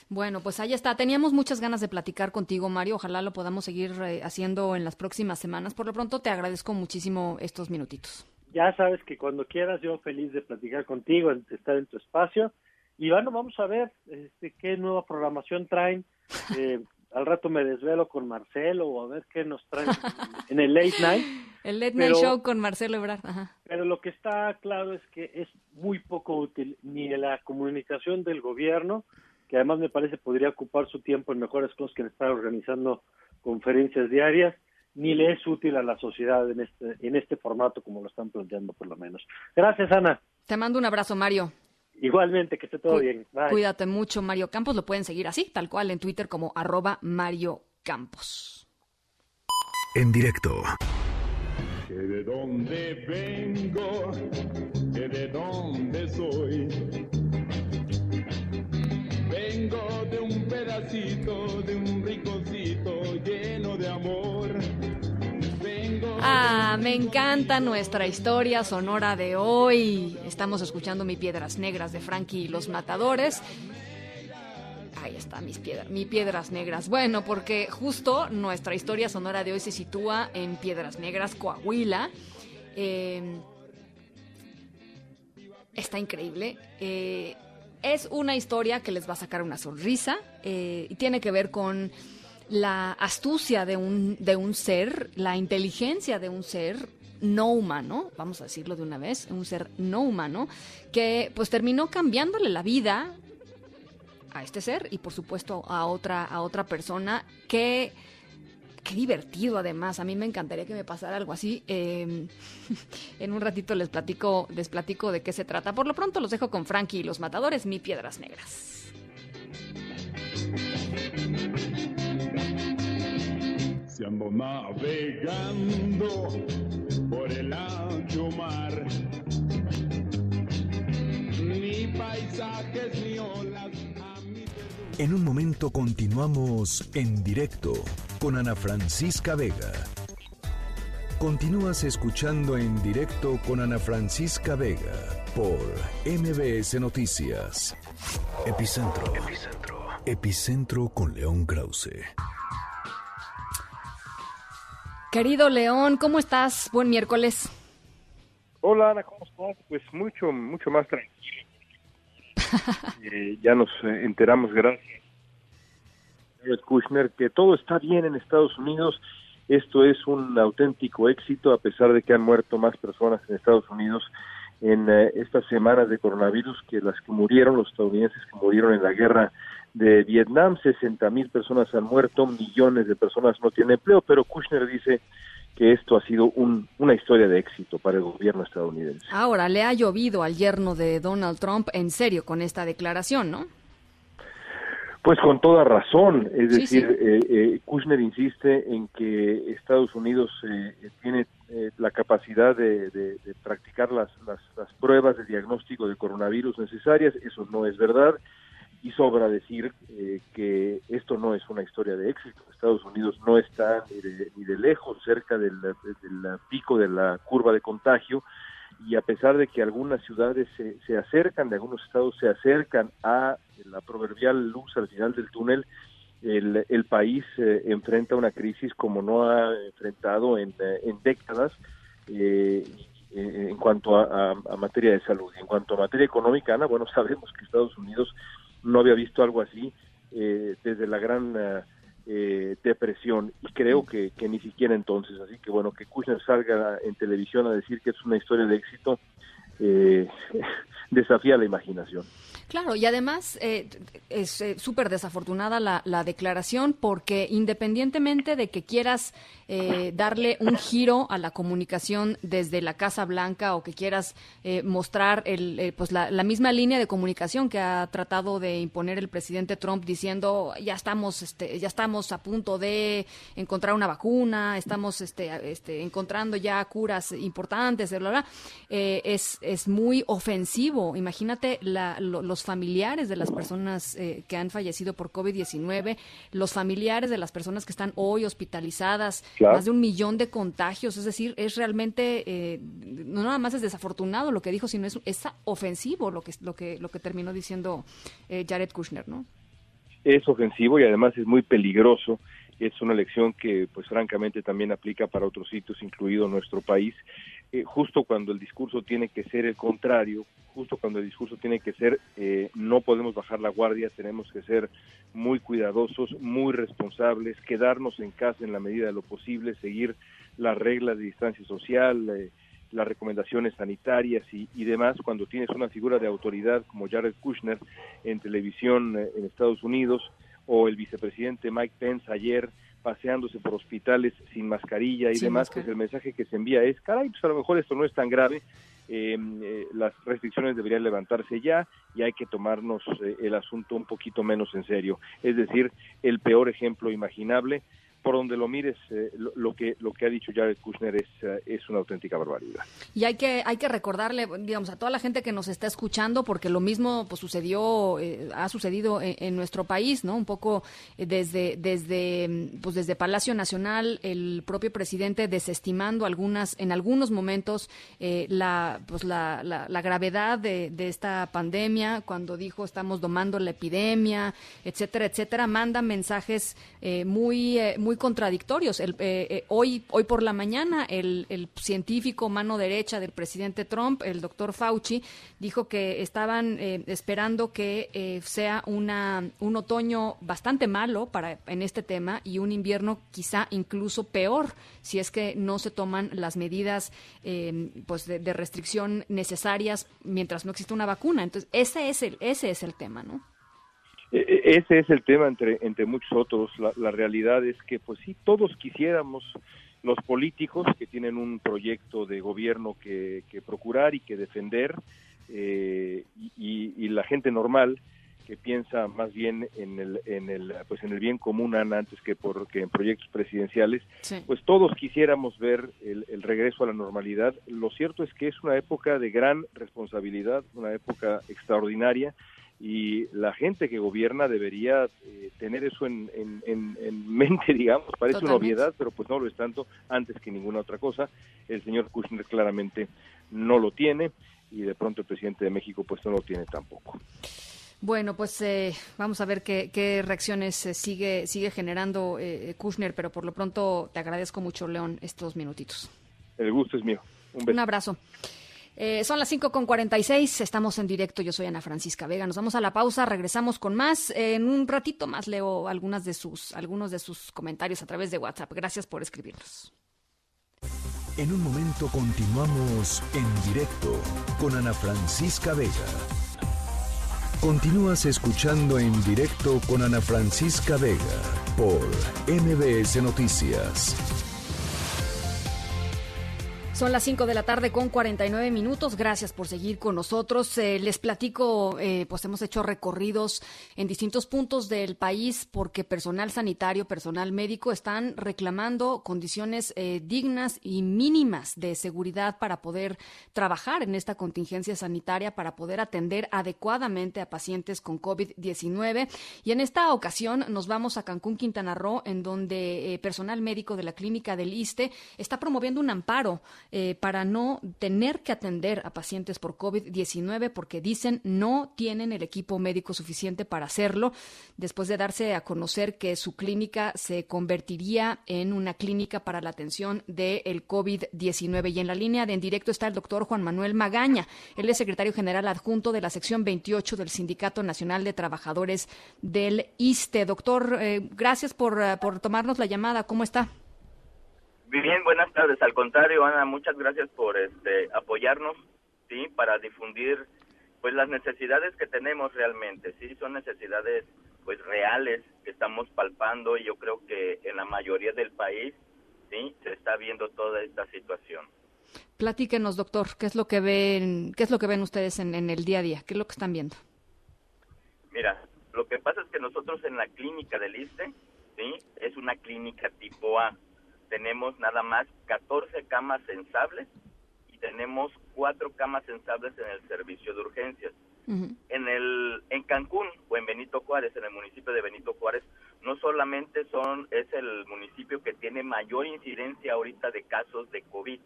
Bueno, pues ahí está. Teníamos muchas ganas de platicar contigo, Mario. Ojalá lo podamos seguir eh, haciendo en las próximas semanas. Por lo pronto, te agradezco muchísimo estos minutitos. Ya sabes que cuando quieras, yo feliz de platicar contigo, de estar en tu espacio. Y bueno, vamos a ver este, qué nueva programación traen. *laughs* Eh, al rato me desvelo con Marcelo o a ver qué nos trae *laughs* en el late night. El late night show con Marcelo Ebrard. Pero lo que está claro es que es muy poco útil ni la comunicación del gobierno, que además me parece podría ocupar su tiempo en mejores cosas que en estar organizando conferencias diarias, ni le es útil a la sociedad en este, en este formato como lo están planteando por lo menos. Gracias, Ana. Te mando un abrazo, Mario. Igualmente, que esté todo bien. Cuídate mucho, Mario Campos. Lo pueden seguir así, tal cual, en Twitter como arroba Mario Campos. En directo. Que de dónde vengo, que de dónde soy. Vengo de un pedacito, de un rinconcito lleno de amor. Ah, me encanta nuestra historia sonora de hoy. Estamos escuchando Mi Piedras Negras de Frankie y los Matadores. Ahí está, mis piedras, mi Piedras Negras. Bueno, porque justo nuestra historia sonora de hoy se sitúa en Piedras Negras, Coahuila. Eh, está increíble. Eh, es una historia que les va a sacar una sonrisa eh, y tiene que ver con la astucia de un, de un ser, la inteligencia de un ser no humano, vamos a decirlo de una vez, un ser no humano, que pues terminó cambiándole la vida a este ser y por supuesto a otra, a otra persona que qué divertido además. A mí me encantaría que me pasara algo así. Em, *laughs* en un ratito les platico, les platico de qué se trata. Por lo pronto los dejo con Frankie y los matadores, mi piedras negras. Navegando por el ancho mar. Paisajes ni olas. En un momento continuamos en directo con Ana Francisca Vega. Continúas escuchando en directo con Ana Francisca Vega por MBS Noticias. Epicentro. Epicentro. Epicentro con León Krause. Querido León, ¿cómo estás? Buen miércoles. Hola Ana, ¿cómo estás? Pues mucho, mucho más tranquilo. Eh, ya nos eh, enteramos, gracias. Kushner, que todo está bien en Estados Unidos. Esto es un auténtico éxito, a pesar de que han muerto más personas en Estados Unidos en eh, estas semanas de coronavirus que las que murieron, los estadounidenses que murieron en la guerra de Vietnam, 60 mil personas han muerto, millones de personas no tienen empleo, pero Kushner dice que esto ha sido un, una historia de éxito para el gobierno estadounidense. Ahora, le ha llovido al yerno de Donald Trump en serio con esta declaración, ¿no? Pues con toda razón, es decir, Eh, eh, Kushner insiste en que Estados Unidos eh, tiene eh, la capacidad de, de, de practicar las, las, las pruebas de diagnóstico de coronavirus necesarias, eso no es verdad y sobra decir eh, que esto no es una historia de éxito. Estados Unidos no está ni de, ni de lejos cerca del, pico de la curva de contagio y a pesar de que algunas ciudades se, se acercan, de algunos estados se acercan a la proverbial luz al final del túnel, el, el país eh, enfrenta una crisis como no ha enfrentado en, en décadas. Eh, en cuanto a, a, a, materia de salud. En cuanto a materia económica, Ana, bueno, *laughs* sabemos que Estados Unidos no había visto algo así eh, desde la gran eh, depresión y creo que, que, ni siquiera entonces. Así que bueno, que Kushner salga en televisión a decir que es una historia de éxito eh, *laughs* desafía la imaginación. Claro, y además eh, es eh, súper desafortunada la, la, declaración porque independientemente de que quieras eh, darle un giro a la comunicación desde la Casa Blanca o que quieras eh, mostrar el, pues la, misma línea de comunicación que ha tratado de imponer el presidente Trump diciendo ya estamos este, ya estamos a punto de encontrar una vacuna, estamos este, este, encontrando ya curas importantes, bla, es, es muy ofensivo. Imagínate la, lo, familiares de las personas eh, que han fallecido por COVID-19, los familiares de las personas que están hoy hospitalizadas, claro. más de un millón de contagios, es decir, es realmente, eh, no nada más es desafortunado lo que dijo, sino es, es ofensivo lo que, lo, que, lo que terminó diciendo eh, Jared Kushner, ¿no? Es ofensivo y además es muy peligroso es una elección que pues francamente también aplica para otros sitios, incluido nuestro país, eh, justo cuando el discurso tiene que ser el contrario, justo cuando el discurso tiene que ser eh, no podemos bajar la guardia, tenemos que ser muy cuidadosos, muy responsables, quedarnos en casa en la medida de lo posible, seguir las reglas de distancia social, eh, las recomendaciones sanitarias y, y, demás, cuando tienes una figura de autoridad como Jared Kushner en televisión en Estados Unidos, o el vicepresidente Mike Pence ayer paseándose por hospitales sin mascarilla y demás, pues el mensaje que se envía es, caray, pues a lo mejor esto no es tan grave, eh, eh, las restricciones deberían levantarse ya y hay que tomarnos eh, el asunto un poquito menos en serio. Es decir, el peor ejemplo imaginable por donde lo mires, eh, lo, que lo que ha dicho Jared Kushner es, uh, es una auténtica barbaridad. Y hay que hay que recordarle, digamos, a toda la gente que nos está escuchando, porque lo mismo pues sucedió, eh, ha sucedido en, en, nuestro país, ¿no? Un poco eh, desde desde pues desde Palacio Nacional, el propio presidente desestimando algunas en algunos momentos eh, la pues la, la, la gravedad de, esta pandemia, cuando dijo estamos domando la epidemia, etcétera, etcétera, manda mensajes eh, muy muy contradictorios. El, eh, eh, hoy, hoy por la mañana, el, científico mano derecha del presidente Trump, el doctor Fauci, dijo que estaban eh, esperando que eh, sea una, un otoño bastante malo para, en este tema y un invierno quizá incluso peor si es que no se toman las medidas eh, pues de, de, restricción necesarias mientras no existe una vacuna. Entonces, ese es el, ese es el tema, ¿no? E, e, ese es el tema entre, entre muchos otros. La, la, realidad es que, pues sí, todos quisiéramos, los políticos que tienen un proyecto de gobierno que, que procurar y que defender, eh, y, y, la gente normal que piensa más bien en el, en el, pues en el bien común antes que, por, que en proyectos presidenciales, sí. pues todos quisiéramos ver el, el regreso a la normalidad. Lo cierto es que es una época de gran responsabilidad, una época extraordinaria y la gente que gobierna debería eh, tener eso en, en, en, en, *laughs* mente, digamos, parece Totalmente. una obviedad, pero pues no lo es tanto antes que ninguna otra cosa. El señor Kushner claramente no lo tiene y de pronto el presidente de México pues no lo tiene tampoco. Bueno, pues eh, vamos a ver qué, qué reacciones eh, sigue, sigue generando eh, Kushner, pero por lo pronto te agradezco mucho, León, estos minutitos. El gusto es mío. Un, beso. Un abrazo. Eh, son las 5 con 46, estamos en directo, yo soy Ana Francisca Vega, nos vamos a la pausa, regresamos con más, en un ratito más leo algunas de sus, algunos de sus comentarios a través de WhatsApp, gracias por escribirnos. En un momento continuamos en directo con Ana Francisca Vega. Continúas escuchando en directo con Ana Francisca Vega por MBS Noticias. Son las 5 de la tarde con 49 minutos. Gracias por seguir con nosotros. Eh, les platico, eh, pues hemos hecho recorridos en distintos puntos del país porque personal sanitario, personal médico están reclamando condiciones eh, dignas y mínimas de seguridad para poder trabajar en esta contingencia sanitaria, para poder atender adecuadamente a pacientes con COVID-19. Y en esta ocasión nos vamos a Cancún, Quintana Roo, en donde personal médico de la clínica del ISTE está promoviendo un amparo eh, para no tener que atender a pacientes por COVID-19 porque dicen no tienen el equipo médico suficiente para hacerlo, después de darse a conocer que su clínica se convertiría en una clínica para la atención del COVID-19. Y en la línea de en directo está el doctor Juan Manuel Magaña. Él es secretario general adjunto de la sección 28 del Sindicato Nacional de Trabajadores del ISTE. Doctor, eh, gracias por, uh, por tomarnos la llamada. ¿Cómo está? Bien, buenas tardes. Al contrario, Ana, muchas gracias por este, apoyarnos, sí, para difundir, pues las necesidades que tenemos realmente, sí, son necesidades, pues reales que estamos palpando y yo creo que en la mayoría del país, sí, se está viendo toda esta situación. Platíquenos, doctor, qué es lo que ven, qué es lo que ven ustedes en, en el día a día, qué es lo que están viendo. Mira, lo que pasa es que nosotros en la clínica del ISTE, sí, es una clínica tipo A tenemos nada más 14 camas sensables y tenemos cuatro camas sensables en el servicio de urgencias. Uh -huh. En el en Cancún o en Benito Juárez, en el municipio de Benito Juárez, no solamente son es el municipio que tiene mayor incidencia ahorita de casos de COVID,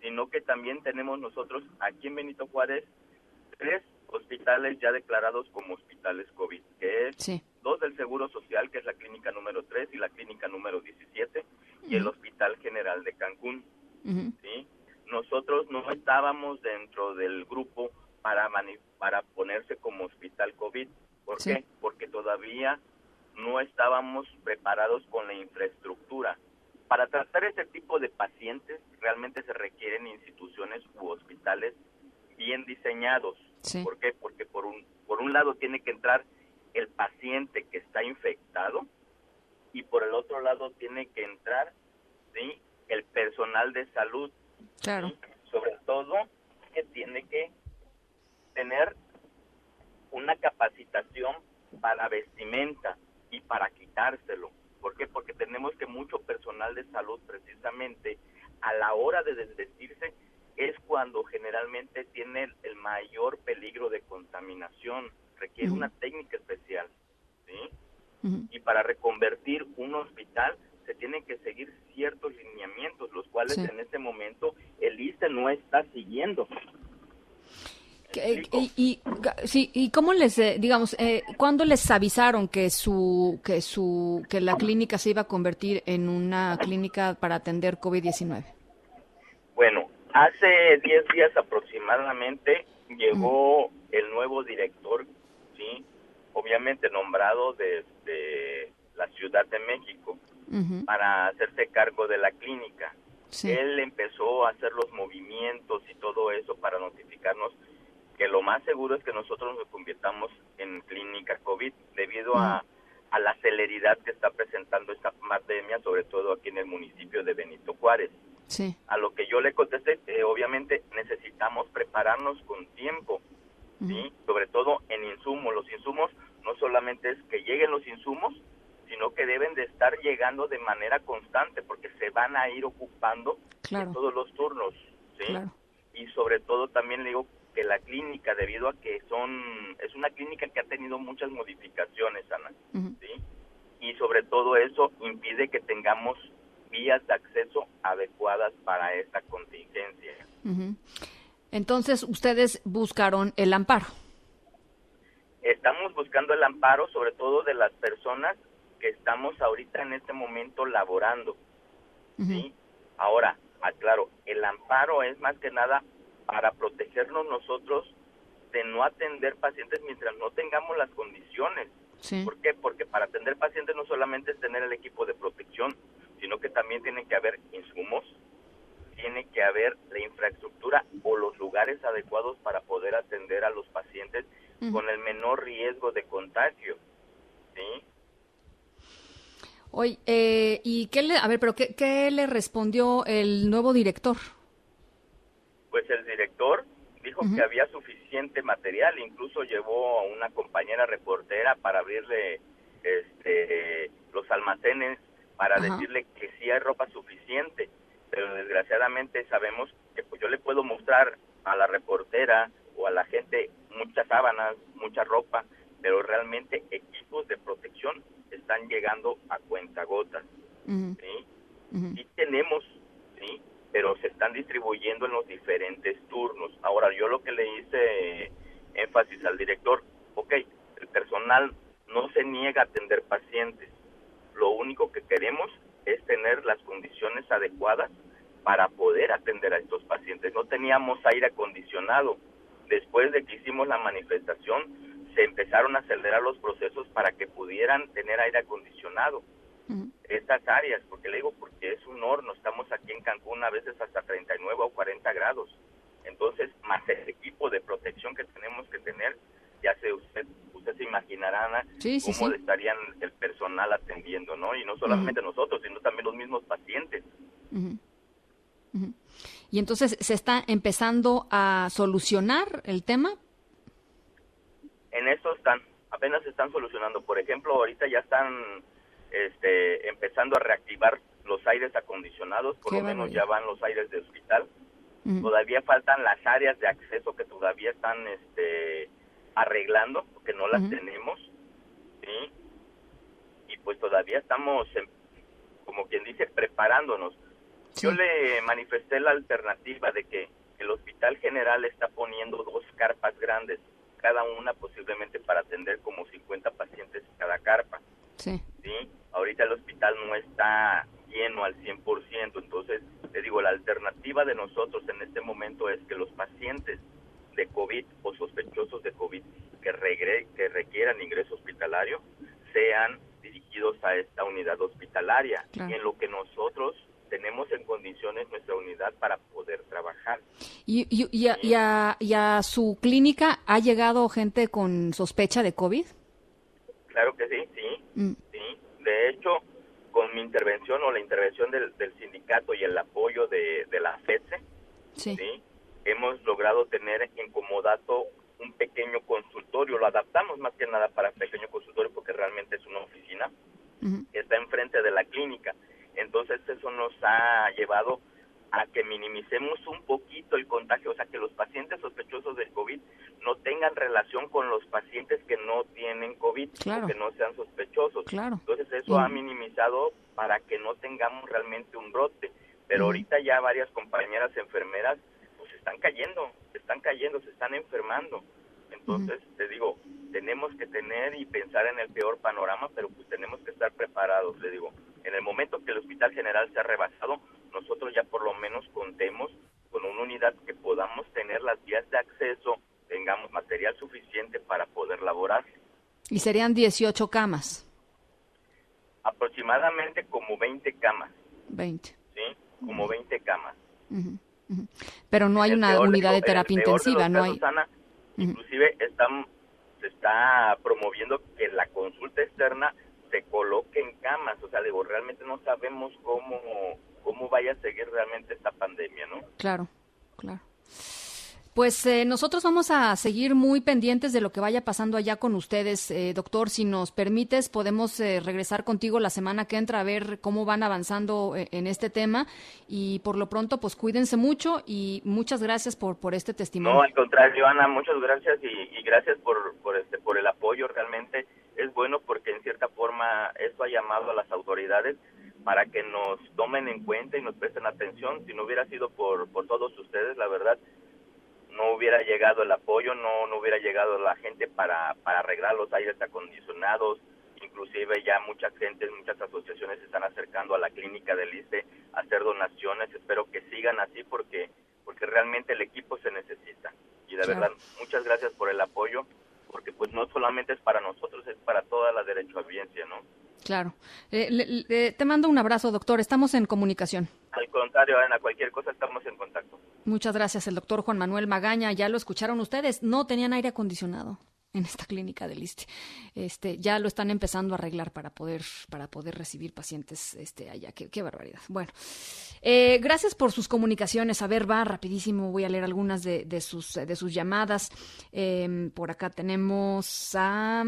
sino que también tenemos nosotros aquí en Benito Juárez tres hospitales ya declarados como hospitales COVID, que es sí. dos del Seguro Social, que es la clínica número 3 y la clínica número 17, y el Hospital General de Cancún. ¿sí? Nosotros no estábamos dentro del grupo para, para ponerse como hospital COVID. ¿Por qué? Porque todavía no estábamos preparados con la infraestructura. Para tratar ese tipo de pacientes realmente se requieren instituciones u hospitales bien diseñados. ¿Por qué? Porque por un, por un lado tiene que entrar el paciente que está infectado y por el otro lado tiene que entrar ¿sí? el personal de salud. Claro. Sobre todo que tiene que tener una capacitación para vestimenta y para quitárselo. ¿Por qué? Porque tenemos que mucho personal de salud precisamente a la hora de desvestirse es cuando generalmente tiene el, mayor peligro de contaminación. Requiere una técnica especial. ¿sí? Y para reconvertir un hospital se tienen que seguir ciertos lineamientos, los cuales en este momento el ISTE no está siguiendo. Y, y, sí, y cómo les, eh, digamos, eh, cuándo les avisaron que su, que su, que la clínica se iba a convertir en una clínica para atender COVID-19? Bueno, hace 10 días aproximadamente llegó el nuevo director, sí, obviamente nombrado desde la Ciudad de México para hacerse cargo de la clínica. Él empezó a hacer los movimientos y todo eso para notificarnos que lo más seguro es que nosotros nos convirtamos en clínica COVID debido a, a la celeridad que está presentando esta pandemia, sobre todo aquí en el municipio de Benito Juárez. Sí. A lo que yo le contesté, eh, obviamente necesitamos prepararnos con tiempo, ¿sí? Sobre todo en insumos. Los insumos no solamente es que lleguen los insumos, sino que deben de estar llegando de manera constante porque se van a ir ocupando claro. todos los turnos, ¿sí? Claro. Y sobre todo también le digo que la clínica, debido a que son, es una clínica que ha tenido muchas modificaciones, Ana, ¿sí? Y sobre todo eso impide que tengamos vías de acceso adecuadas para esta contingencia. Entonces, ustedes buscaron el amparo. Estamos buscando el amparo, sobre todo de las personas que estamos ahorita en este momento laborando. ¿sí? Ahora, aclaro, el amparo es más que nada para protegernos nosotros de no atender pacientes mientras no tengamos las condiciones. ¿Por qué? Porque para atender pacientes no solamente es tener el equipo de protección, sino que también tienen que haber insumos, tiene que haber la infraestructura o los lugares adecuados para poder atender a los pacientes con el menor riesgo de contagio. ¿Sí? Oye, eh, ¿y qué le, a ver, pero qué, qué le respondió el nuevo director? Pues el director dijo que había suficiente material, incluso llevó a una compañera reportera para abrirle este, los almacenes, para decirle que sí hay ropa suficiente, pero desgraciadamente sabemos que pues yo le puedo mostrar a la reportera o a la gente muchas sábanas, mucha ropa, pero realmente equipos de protección están llegando a cuentagotas, ¿sí? Sí tenemos, ¿sí? pero se están distribuyendo en los diferentes turnos. Ahora, yo lo que le hice énfasis al director, ok, el personal no se niega a atender pacientes, lo único que queremos es tener las condiciones adecuadas para poder atender a estos pacientes. No teníamos aire acondicionado. Después de que hicimos la manifestación, se empezaron a acelerar los procesos para que pudieran tener aire acondicionado estas áreas, porque le digo, porque es un horno, estamos aquí en Cancún a veces hasta 39 o 40 grados. Entonces, más el equipo de protección que tenemos que tener, ya sé usted, usted se imaginará, Ana, cómo estarían el personal atendiendo, ¿no? Y no solamente nosotros, sino también los mismos pacientes. Y entonces, ¿se está empezando a solucionar el tema? En eso están, apenas se están solucionando. Por ejemplo, ahorita ya están este, empezando a reactivar los aires acondicionados, por lo menos ya van los aires de hospital. Todavía faltan las áreas de acceso que todavía están este, arreglando, porque no las tenemos. ¿sí? Y pues todavía estamos, como quien dice, preparándonos. Yo le manifesté la alternativa de que el Hospital General está poniendo dos carpas grandes, cada una posiblemente para atender como 50 pacientes cada carpa. Sí. ¿sí? Ahorita el hospital no está lleno al 100%, entonces te digo, la alternativa de nosotros en este momento es que los pacientes de COVID o sospechosos de COVID que, regre que requieran ingreso hospitalario sean dirigidos a esta unidad hospitalaria Claro. y en lo que nosotros tenemos en condiciones nuestra unidad para poder trabajar. ¿Y, y, y a, y a- y a su clínica ha llegado gente con sospecha de COVID? Claro que sí, sí, Mm. sí. De hecho, con mi intervención o la intervención del, del sindicato y el apoyo de, de la FEDSE, Sí. ¿sí? hemos logrado tener en comodato un pequeño consultorio. Lo adaptamos más que nada para pequeño consultorio porque realmente es una oficina que está enfrente de la clínica. Entonces eso nos ha llevado a que minimicemos un poquito el contagio, o sea, que los pacientes sospechosos del COVID no tengan relación con los pacientes que no tienen COVID Claro. o que no sean sospechosos. Claro. Entonces eso ha minimizado para que no tengamos realmente un brote. Pero ahorita ya varias compañeras enfermeras pues están cayendo, están cayendo, se están enfermando. Entonces, te digo, tenemos que tener y pensar en el peor panorama, pero pues tenemos que estar preparados, le digo. En el momento que el Hospital General se ha rebasado, nosotros ya por lo menos contemos con una unidad que podamos tener las vías de acceso, tengamos material suficiente para poder laborar. Y serían 18 camas, Aproximadamente como 20 camas, 20. ¿sí? Como 20 camas. Pero no hay una peor unidad de terapia de intensiva, no hay. Ana, Inclusive están, se está promoviendo que la consulta externa se coloque en camas. O sea, digo, realmente no sabemos cómo, cómo vaya a seguir realmente esta pandemia, ¿no? Claro, claro. Pues eh, nosotros vamos a seguir muy pendientes de lo que vaya pasando allá con ustedes, eh, doctor. Si nos permites, podemos eh, regresar contigo la semana que entra a ver cómo van avanzando eh, en este tema. Y por lo pronto, pues cuídense mucho y muchas gracias por, por este No, testimonio. al contrario, Ana, muchas gracias y, y gracias por, por, este, por el apoyo. Realmente es bueno porque en cierta forma esto ha llamado a las autoridades para que nos tomen en cuenta y nos presten atención. Si no hubiera sido por, por todos ustedes, la verdad, no hubiera llegado el apoyo, no, no hubiera llegado la gente para, para arreglar los aires acondicionados, inclusive ya mucha gente, muchas asociaciones se están acercando a la clínica del ISTE a hacer donaciones, espero que sigan así porque, porque realmente el equipo se necesita. Y de Claro. verdad, muchas gracias por el apoyo, porque pues no solamente es para nosotros, es para toda la derechohabiencia, ¿no? Claro. Eh, le- le- te mando un abrazo, doctor. Estamos en comunicación. Al contrario, Ana, cualquier cosa estamos en contacto. Muchas gracias, el doctor Juan Manuel Magaña. Ya lo escucharon ustedes, no tenían aire acondicionado en esta clínica del ISTE. Este, ya lo están empezando a arreglar para poder, para poder recibir pacientes este, allá. Qué, barbaridad. Bueno, eh, gracias por sus comunicaciones. A ver, va rapidísimo. Voy a leer algunas de, de sus, de sus llamadas. Eh, por acá tenemos a...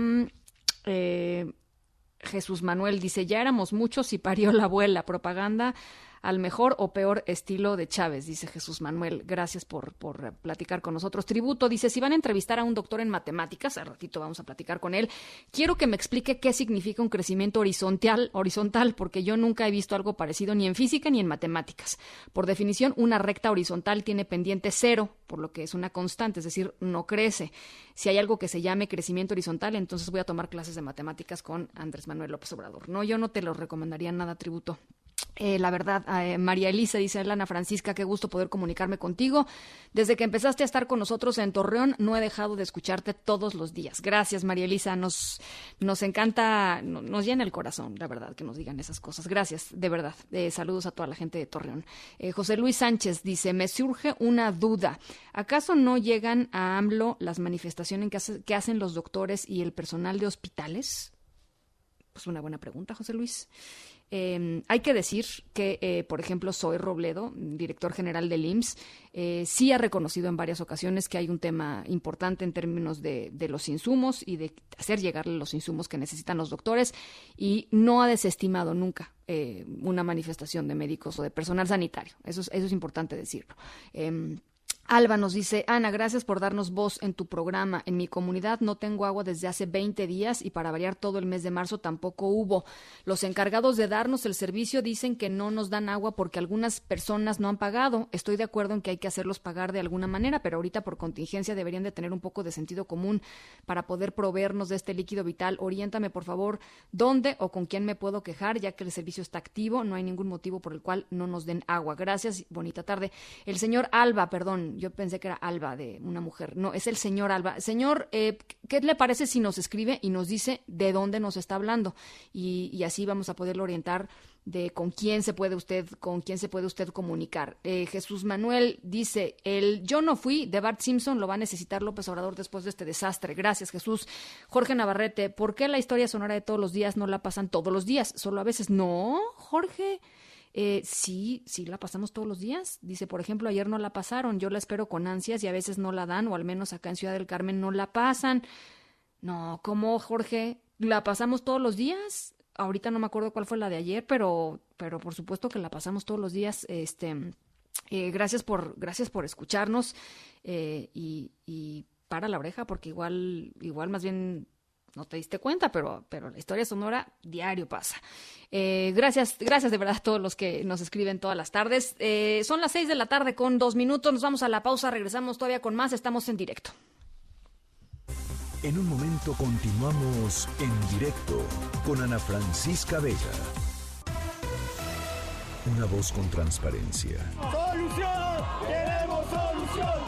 eh, Jesús Manuel dice, ya éramos muchos y parió la abuela, propaganda al mejor o peor estilo de Chávez, dice Jesús Manuel. Gracias por, por eh, platicar con nosotros. Tributo dice, si van a entrevistar a un doctor en matemáticas, al ratito vamos a platicar con él, quiero que me explique qué significa un crecimiento horizontal, horizontal, porque yo nunca he visto algo parecido ni en física ni en matemáticas. Por definición, una recta horizontal tiene pendiente cero, por lo que es una constante, es decir, no crece. Si hay algo que se llame crecimiento horizontal, entonces voy a tomar clases de matemáticas con Andrés Manuel López Obrador. No, yo no te lo recomendaría nada, tributo. Eh, la verdad, eh, María Elisa dice, Lana Francisca, qué gusto poder comunicarme contigo. Desde que empezaste a estar con nosotros en Torreón, no he dejado de escucharte todos los días. Gracias, María Elisa. Nos, nos encanta, no- nos llena el corazón, la verdad, que nos digan esas cosas. Gracias, de verdad. Eh, saludos a toda la gente de Torreón. José Luis Sánchez dice, me surge una duda. ¿Acaso no llegan a AMLO las manifestaciones que, que hacen los doctores y el personal de hospitales? Pues una buena pregunta, José Luis. Eh, hay que decir que, eh, por ejemplo, Zoe Robledo, director general del IMSS, eh, sí ha reconocido en varias ocasiones que hay un tema importante en términos de, de los insumos y de hacer llegar los insumos que necesitan los doctores y no ha desestimado nunca eh, una manifestación de médicos o de personal sanitario. Eso es, eso es importante decirlo. Alba nos dice, Ana, gracias por darnos voz en tu programa. En mi comunidad no tengo agua desde hace 20 días y para variar todo el mes de marzo tampoco hubo. Los encargados de darnos el servicio dicen que no nos dan agua porque algunas personas no han pagado. Estoy de acuerdo en que hay que hacerlos pagar de alguna manera, pero ahorita por contingencia deberían de tener un poco de sentido común para poder proveernos de este líquido vital. Oriéntame, por favor, dónde o con quién me puedo quejar, ya que el servicio está activo. No hay ningún motivo por el cual no nos den agua. Gracias. Bonita tarde. El señor Alba, perdón yo pensé que era Alba de una mujer. No, es el señor Alba. Señor, eh, ¿qué le parece si nos escribe y nos dice de dónde nos está hablando? Y, así vamos a poderlo orientar de con quién se puede usted, con quién se puede usted comunicar. Eh, Jesús Manuel dice, el yo no fui de Bart Simpson lo va a necesitar López Obrador después de este desastre. Gracias, Jesús. Jorge Navarrete, ¿por qué la historia sonora de todos los días no la pasan todos los días? Solo a veces. No, Jorge. Eh, sí, sí la pasamos todos los días. Dice, por ejemplo, ayer no la pasaron, yo la espero con ansias y a veces no la dan, o al menos acá en Ciudad del Carmen no la pasan. No, ¿cómo, Jorge? ¿La pasamos todos los días? Ahorita no me acuerdo cuál fue la de ayer, pero, pero por supuesto que la pasamos todos los días. Este, eh, gracias por, gracias por escucharnos eh, y, y para la oreja, porque igual, igual más bien no te diste cuenta, pero, pero la historia sonora diario pasa. Eh, gracias, gracias de verdad a todos los que nos escriben todas las tardes. Eh, son las seis de la tarde con dos minutos. Nos vamos a la pausa, regresamos todavía con más. Estamos en directo. En un momento continuamos en directo con Ana Francisca Vega. Una voz con transparencia. ¡Solución! ¡Queremos solución!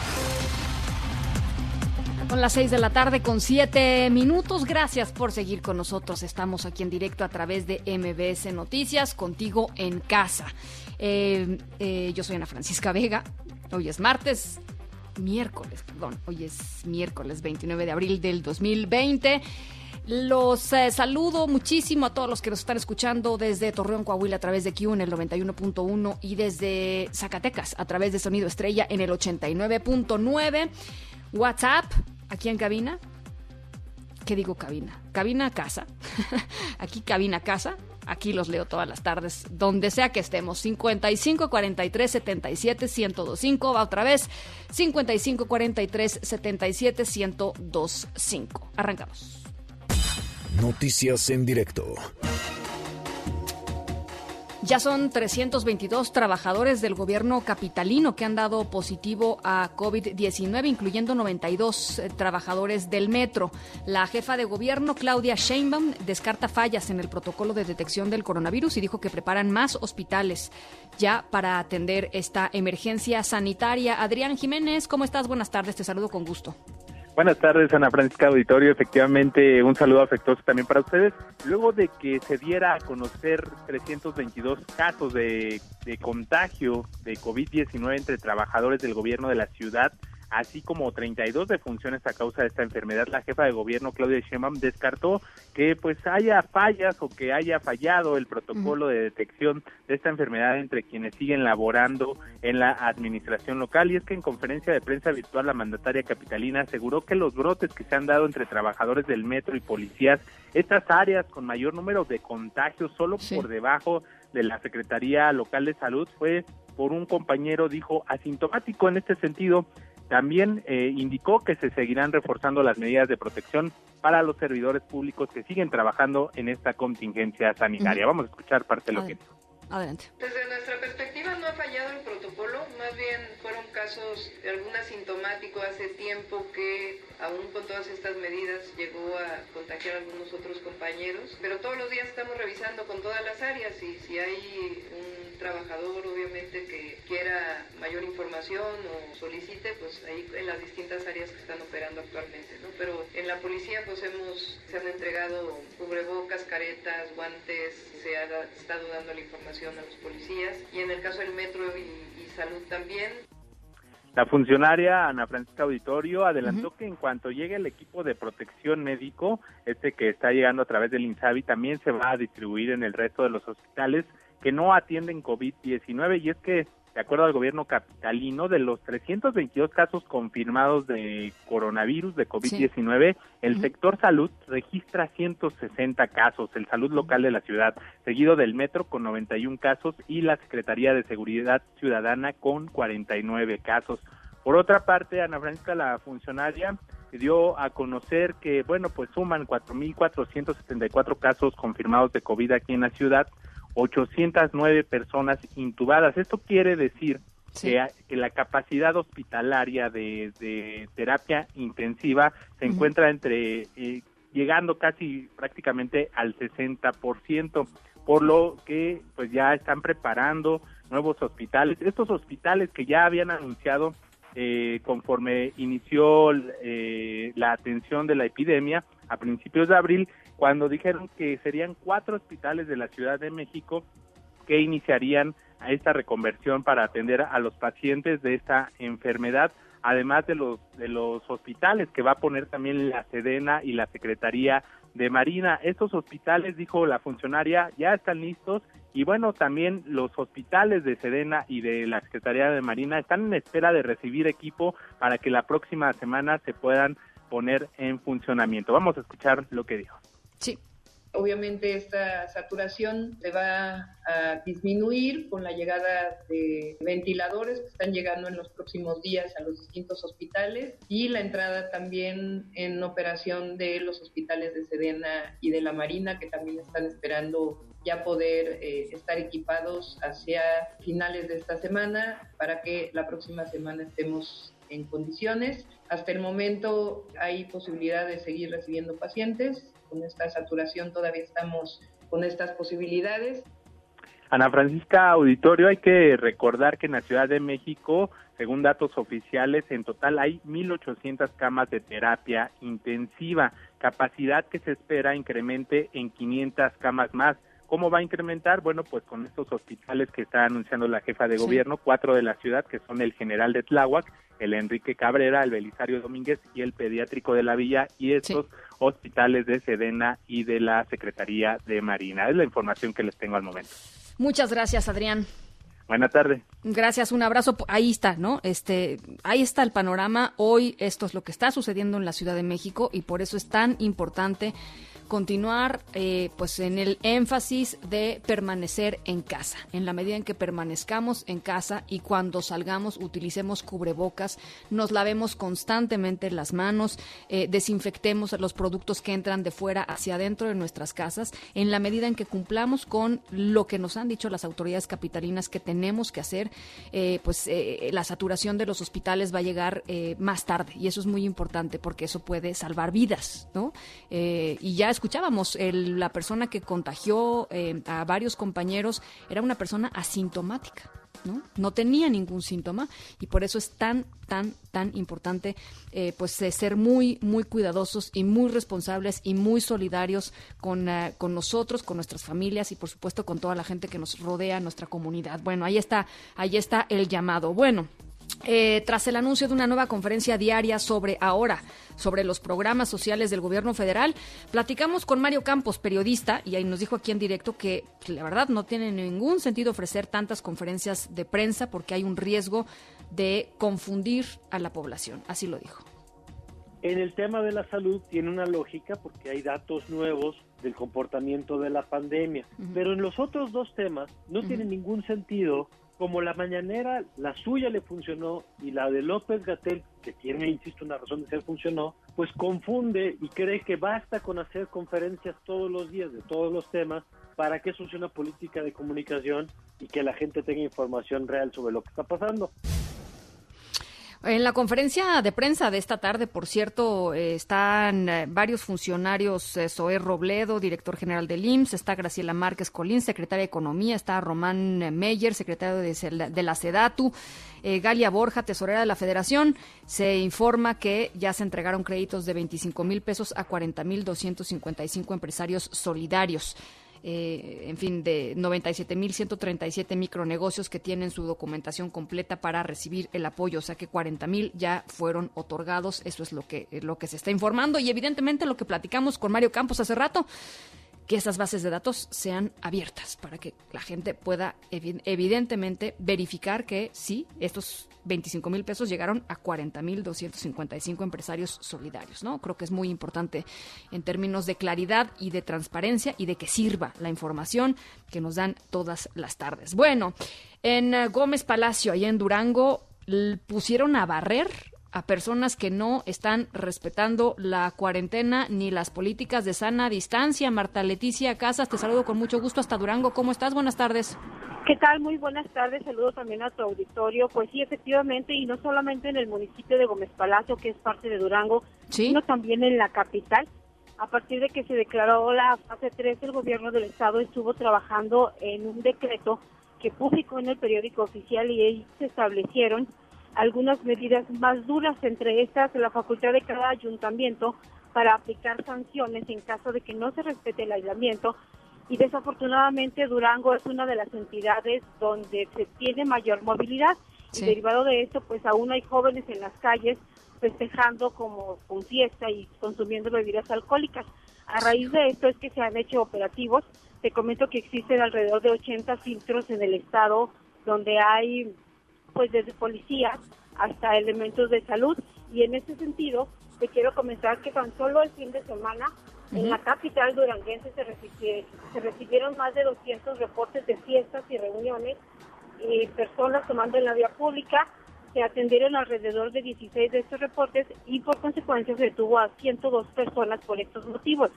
Son las seis de la tarde con siete minutos. Gracias por seguir con nosotros. Estamos aquí en directo a través de MBS Noticias, contigo en casa. Eh, eh, yo soy Ana Francisca Vega. Hoy es martes, miércoles, perdón. Hoy es miércoles 29 de abril del 2020. Los eh, saludo muchísimo a todos los que nos están escuchando desde Torreón, Coahuila a través de Q en el 91.1 y desde Zacatecas a través de Sonido Estrella en el 89.9. WhatsApp aquí en cabina. ¿Qué digo cabina? Cabina casa. *laughs* aquí cabina casa. Aquí los leo todas las tardes, donde sea que estemos. 55 43 77 1025. Va otra vez. 55 43 77 1025. Arrancamos. Noticias en directo. Ya son 322 trabajadores del gobierno capitalino que han dado positivo a COVID-19, incluyendo 92 eh, trabajadores del metro. La jefa de gobierno, Claudia Sheinbaum, descarta fallas en el protocolo de detección del coronavirus y dijo que preparan más hospitales ya para atender esta emergencia sanitaria. Adrián Jiménez, ¿cómo estás? Buenas tardes, te saludo con gusto. Buenas tardes, Ana Francisca Auditorio. Efectivamente, un saludo afectuoso también para ustedes. Luego de que se diera a conocer 322 casos de, de contagio de COVID-19 entre trabajadores del gobierno de la ciudad, así como 32 defunciones a causa de esta enfermedad. La jefa de gobierno, Claudia Sheinbaum, descartó que pues haya fallas o que haya fallado el protocolo de detección de esta enfermedad entre quienes siguen laborando en la administración local. Y es que en conferencia de prensa virtual la mandataria capitalina aseguró que los brotes que se han dado entre trabajadores del metro y policías, estas áreas con mayor número de contagios solo por debajo de la Secretaría Local de Salud fue por un compañero, dijo, asintomático en este sentido. También eh, indicó que se seguirán reforzando las medidas de protección para los servidores públicos que siguen trabajando en esta contingencia sanitaria. Vamos a escuchar parte de lo que dijo. Adelante. Desde nuestra perspectiva no ha fallado el protocolo, más bien casos algún asintomático hace tiempo que aún con todas estas medidas llegó a contagiar a algunos otros compañeros, pero todos los días estamos revisando con todas las áreas y si hay un trabajador obviamente que quiera mayor información o solicite, pues ahí en las distintas áreas que están operando actualmente, ¿no? Pero en la policía pues hemos, se han entregado cubrebocas, caretas, guantes, se ha estado dando la información a los policías y en el caso del metro y, salud también. La funcionaria Ana Francisca Auditorio adelantó que en cuanto llegue el equipo de protección médico, este que está llegando a través del INSABI, también se va a distribuir en el resto de los hospitales que no atienden COVID-19 y es que de acuerdo al gobierno capitalino, de los 322 casos confirmados de coronavirus, de COVID-19, el sector salud registra 160 casos, el salud local de la ciudad, seguido del metro con 91 casos y la Secretaría de Seguridad Ciudadana con 49 casos. Por otra parte, Ana Francisca, la funcionaria, dio a conocer que, bueno, pues suman 4.474 casos confirmados de COVID aquí en la ciudad, 809 personas intubadas. Esto quiere decir que, la capacidad hospitalaria de, terapia intensiva se encuentra entre eh, llegando casi prácticamente al 60%, por lo que pues ya están preparando nuevos hospitales. Estos hospitales que ya habían anunciado eh, conforme inició eh, la atención de la epidemia a principios de abril, cuando dijeron que serían cuatro hospitales de la Ciudad de México que iniciarían esta reconversión para atender a los pacientes de esta enfermedad, además de los de los hospitales que va a poner también la Sedena y la Secretaría de Marina. Estos hospitales, dijo la funcionaria, ya están listos y bueno, también los hospitales de Sedena y de la Secretaría de Marina están en espera de recibir equipo para que la próxima semana se puedan poner en funcionamiento. Vamos a escuchar lo que dijo. Sí. Obviamente esta saturación se va a disminuir con la llegada de ventiladores que están llegando en los próximos días a los distintos hospitales y la entrada también en operación de los hospitales de Sedena y de la Marina que también están esperando ya poder eh, estar equipados hacia finales de esta semana para que la próxima semana estemos en condiciones. Hasta el momento hay posibilidad de seguir recibiendo pacientes con esta saturación todavía estamos con estas posibilidades. Ana Francisca Auditorio, hay que recordar que en la Ciudad de México, según datos oficiales, en total hay 1.800 camas de terapia intensiva, capacidad que se espera incremente en 500 camas más. ¿Cómo va a incrementar? Bueno, pues con estos hospitales que está anunciando la jefa de gobierno, cuatro de la ciudad, que son el General de Tláhuac, el Enrique Cabrera, el Belisario Domínguez y el Pediátrico de la Villa, y estos hospitales de Sedena y de la Secretaría de Marina. Es la información que les tengo al momento. Muchas gracias, Adrián. Buenas tardes. Gracias, un abrazo. Ahí está, ¿no? Este, ahí está el panorama. Hoy esto es lo que está sucediendo en la Ciudad de México y por eso es tan importante continuar eh, pues en el énfasis de permanecer en casa. En la medida en que permanezcamos en casa y cuando salgamos utilicemos cubrebocas, nos lavemos constantemente las manos, eh, desinfectemos los productos que entran de fuera hacia adentro de nuestras casas, en la medida en que cumplamos con lo que nos han dicho las autoridades capitalinas que tenemos que hacer, eh, pues la saturación de los hospitales va a llegar más tarde y eso es muy importante porque eso puede salvar vidas, ¿no? y ya escuchábamos, la persona que contagió eh, a varios compañeros era una persona asintomática. ¿no? no tenía ningún síntoma y por eso es tan tan tan importante eh, pues ser muy muy cuidadosos y muy responsables y muy solidarios con, eh, con nosotros con nuestras familias y por supuesto con toda la gente que nos rodea nuestra comunidad bueno ahí está ahí está el llamado bueno eh, tras el anuncio de una nueva conferencia diaria sobre ahora, sobre los programas sociales del gobierno federal, platicamos con Mario Campos, periodista, y ahí nos dijo aquí en directo que pues, la verdad no tiene ningún sentido ofrecer tantas conferencias de prensa porque hay un riesgo de confundir a la población. Así lo dijo. En el tema de la salud tiene una lógica porque hay datos nuevos del comportamiento de la pandemia, pero en los otros dos temas no tiene ningún sentido como la mañanera, la suya le funcionó y la de López Gatel, que tiene, insisto, una razón de ser, funcionó, pues confunde y cree que basta con hacer conferencias todos los días de todos los temas para que eso sea una política de comunicación y que la gente tenga información real sobre lo que está pasando. En la conferencia de prensa de esta tarde, por cierto, eh, están eh, varios funcionarios, eh, Robledo, director general del IMSS, está Graciela Márquez Colín, secretaria de Economía, está Román Meyer, secretario de, de la SEDATU, Galia Borja, tesorera de la Federación. Se informa que ya se entregaron créditos de 25 mil pesos a 40 mil 255 empresarios solidarios. Eh, en fin, de 97.137 micronegocios que tienen su documentación completa para recibir el apoyo, o sea que 40.000 ya fueron otorgados, eso es lo que, lo que se está informando. Y evidentemente lo que platicamos con Mario Campos hace rato, que esas bases de datos sean abiertas para que la gente pueda evidentemente verificar que sí, estos 25 mil pesos llegaron a 40 mil 255 empresarios solidarios, ¿no? Creo que es muy importante en términos de claridad y de transparencia y de que sirva la información que nos dan todas las tardes. Bueno, en eh, Gómez Palacio, allá en Durango, pusieron a barrer a personas que no están respetando la cuarentena ni las políticas de sana distancia. Marta Leticia Casas, te saludo con mucho gusto hasta Durango. ¿Cómo estás? Buenas tardes. ¿Qué tal? Muy buenas tardes. Saludo también a tu auditorio. Pues sí, efectivamente, y no solamente en el municipio de Gómez Palacio, que es parte de Durango, sino también en la capital. A partir de que se declaró la fase 3, el gobierno del estado estuvo trabajando en un decreto que publicó en el periódico oficial y ahí se establecieron algunas medidas más duras, entre estas la facultad de cada ayuntamiento para aplicar sanciones en caso de que no se respete el aislamiento. Y desafortunadamente Durango es una de las entidades donde se tiene mayor movilidad. Y derivado de esto, pues aún hay jóvenes en las calles festejando como con fiesta y consumiendo bebidas alcohólicas. A raíz de esto es que se han hecho operativos. Te comento que existen alrededor de 80 filtros en el estado donde hay pues desde policías hasta elementos de salud. Y en ese sentido, te quiero comentar que tan solo el fin de semana en la capital duranguense se, se recibieron más de 200 reportes de fiestas y reuniones y personas tomando en la vía pública. Se atendieron alrededor de 16 de estos reportes y por consecuencia se detuvo a 102 personas por estos motivos.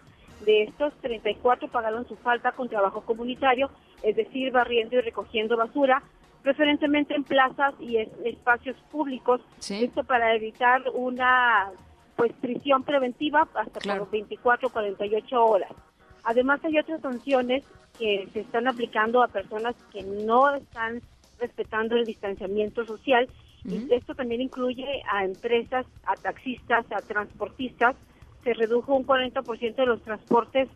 De estos, 34 pagaron su falta con trabajo comunitario, es decir, barriendo y recogiendo basura, preferentemente en plazas y espacios públicos, esto para evitar una pues prisión preventiva hasta por 24 o 48 horas. Además hay otras sanciones que se están aplicando a personas que no están respetando el distanciamiento social y esto también incluye a empresas, a taxistas, a transportistas. Se redujo un 40% de los transportes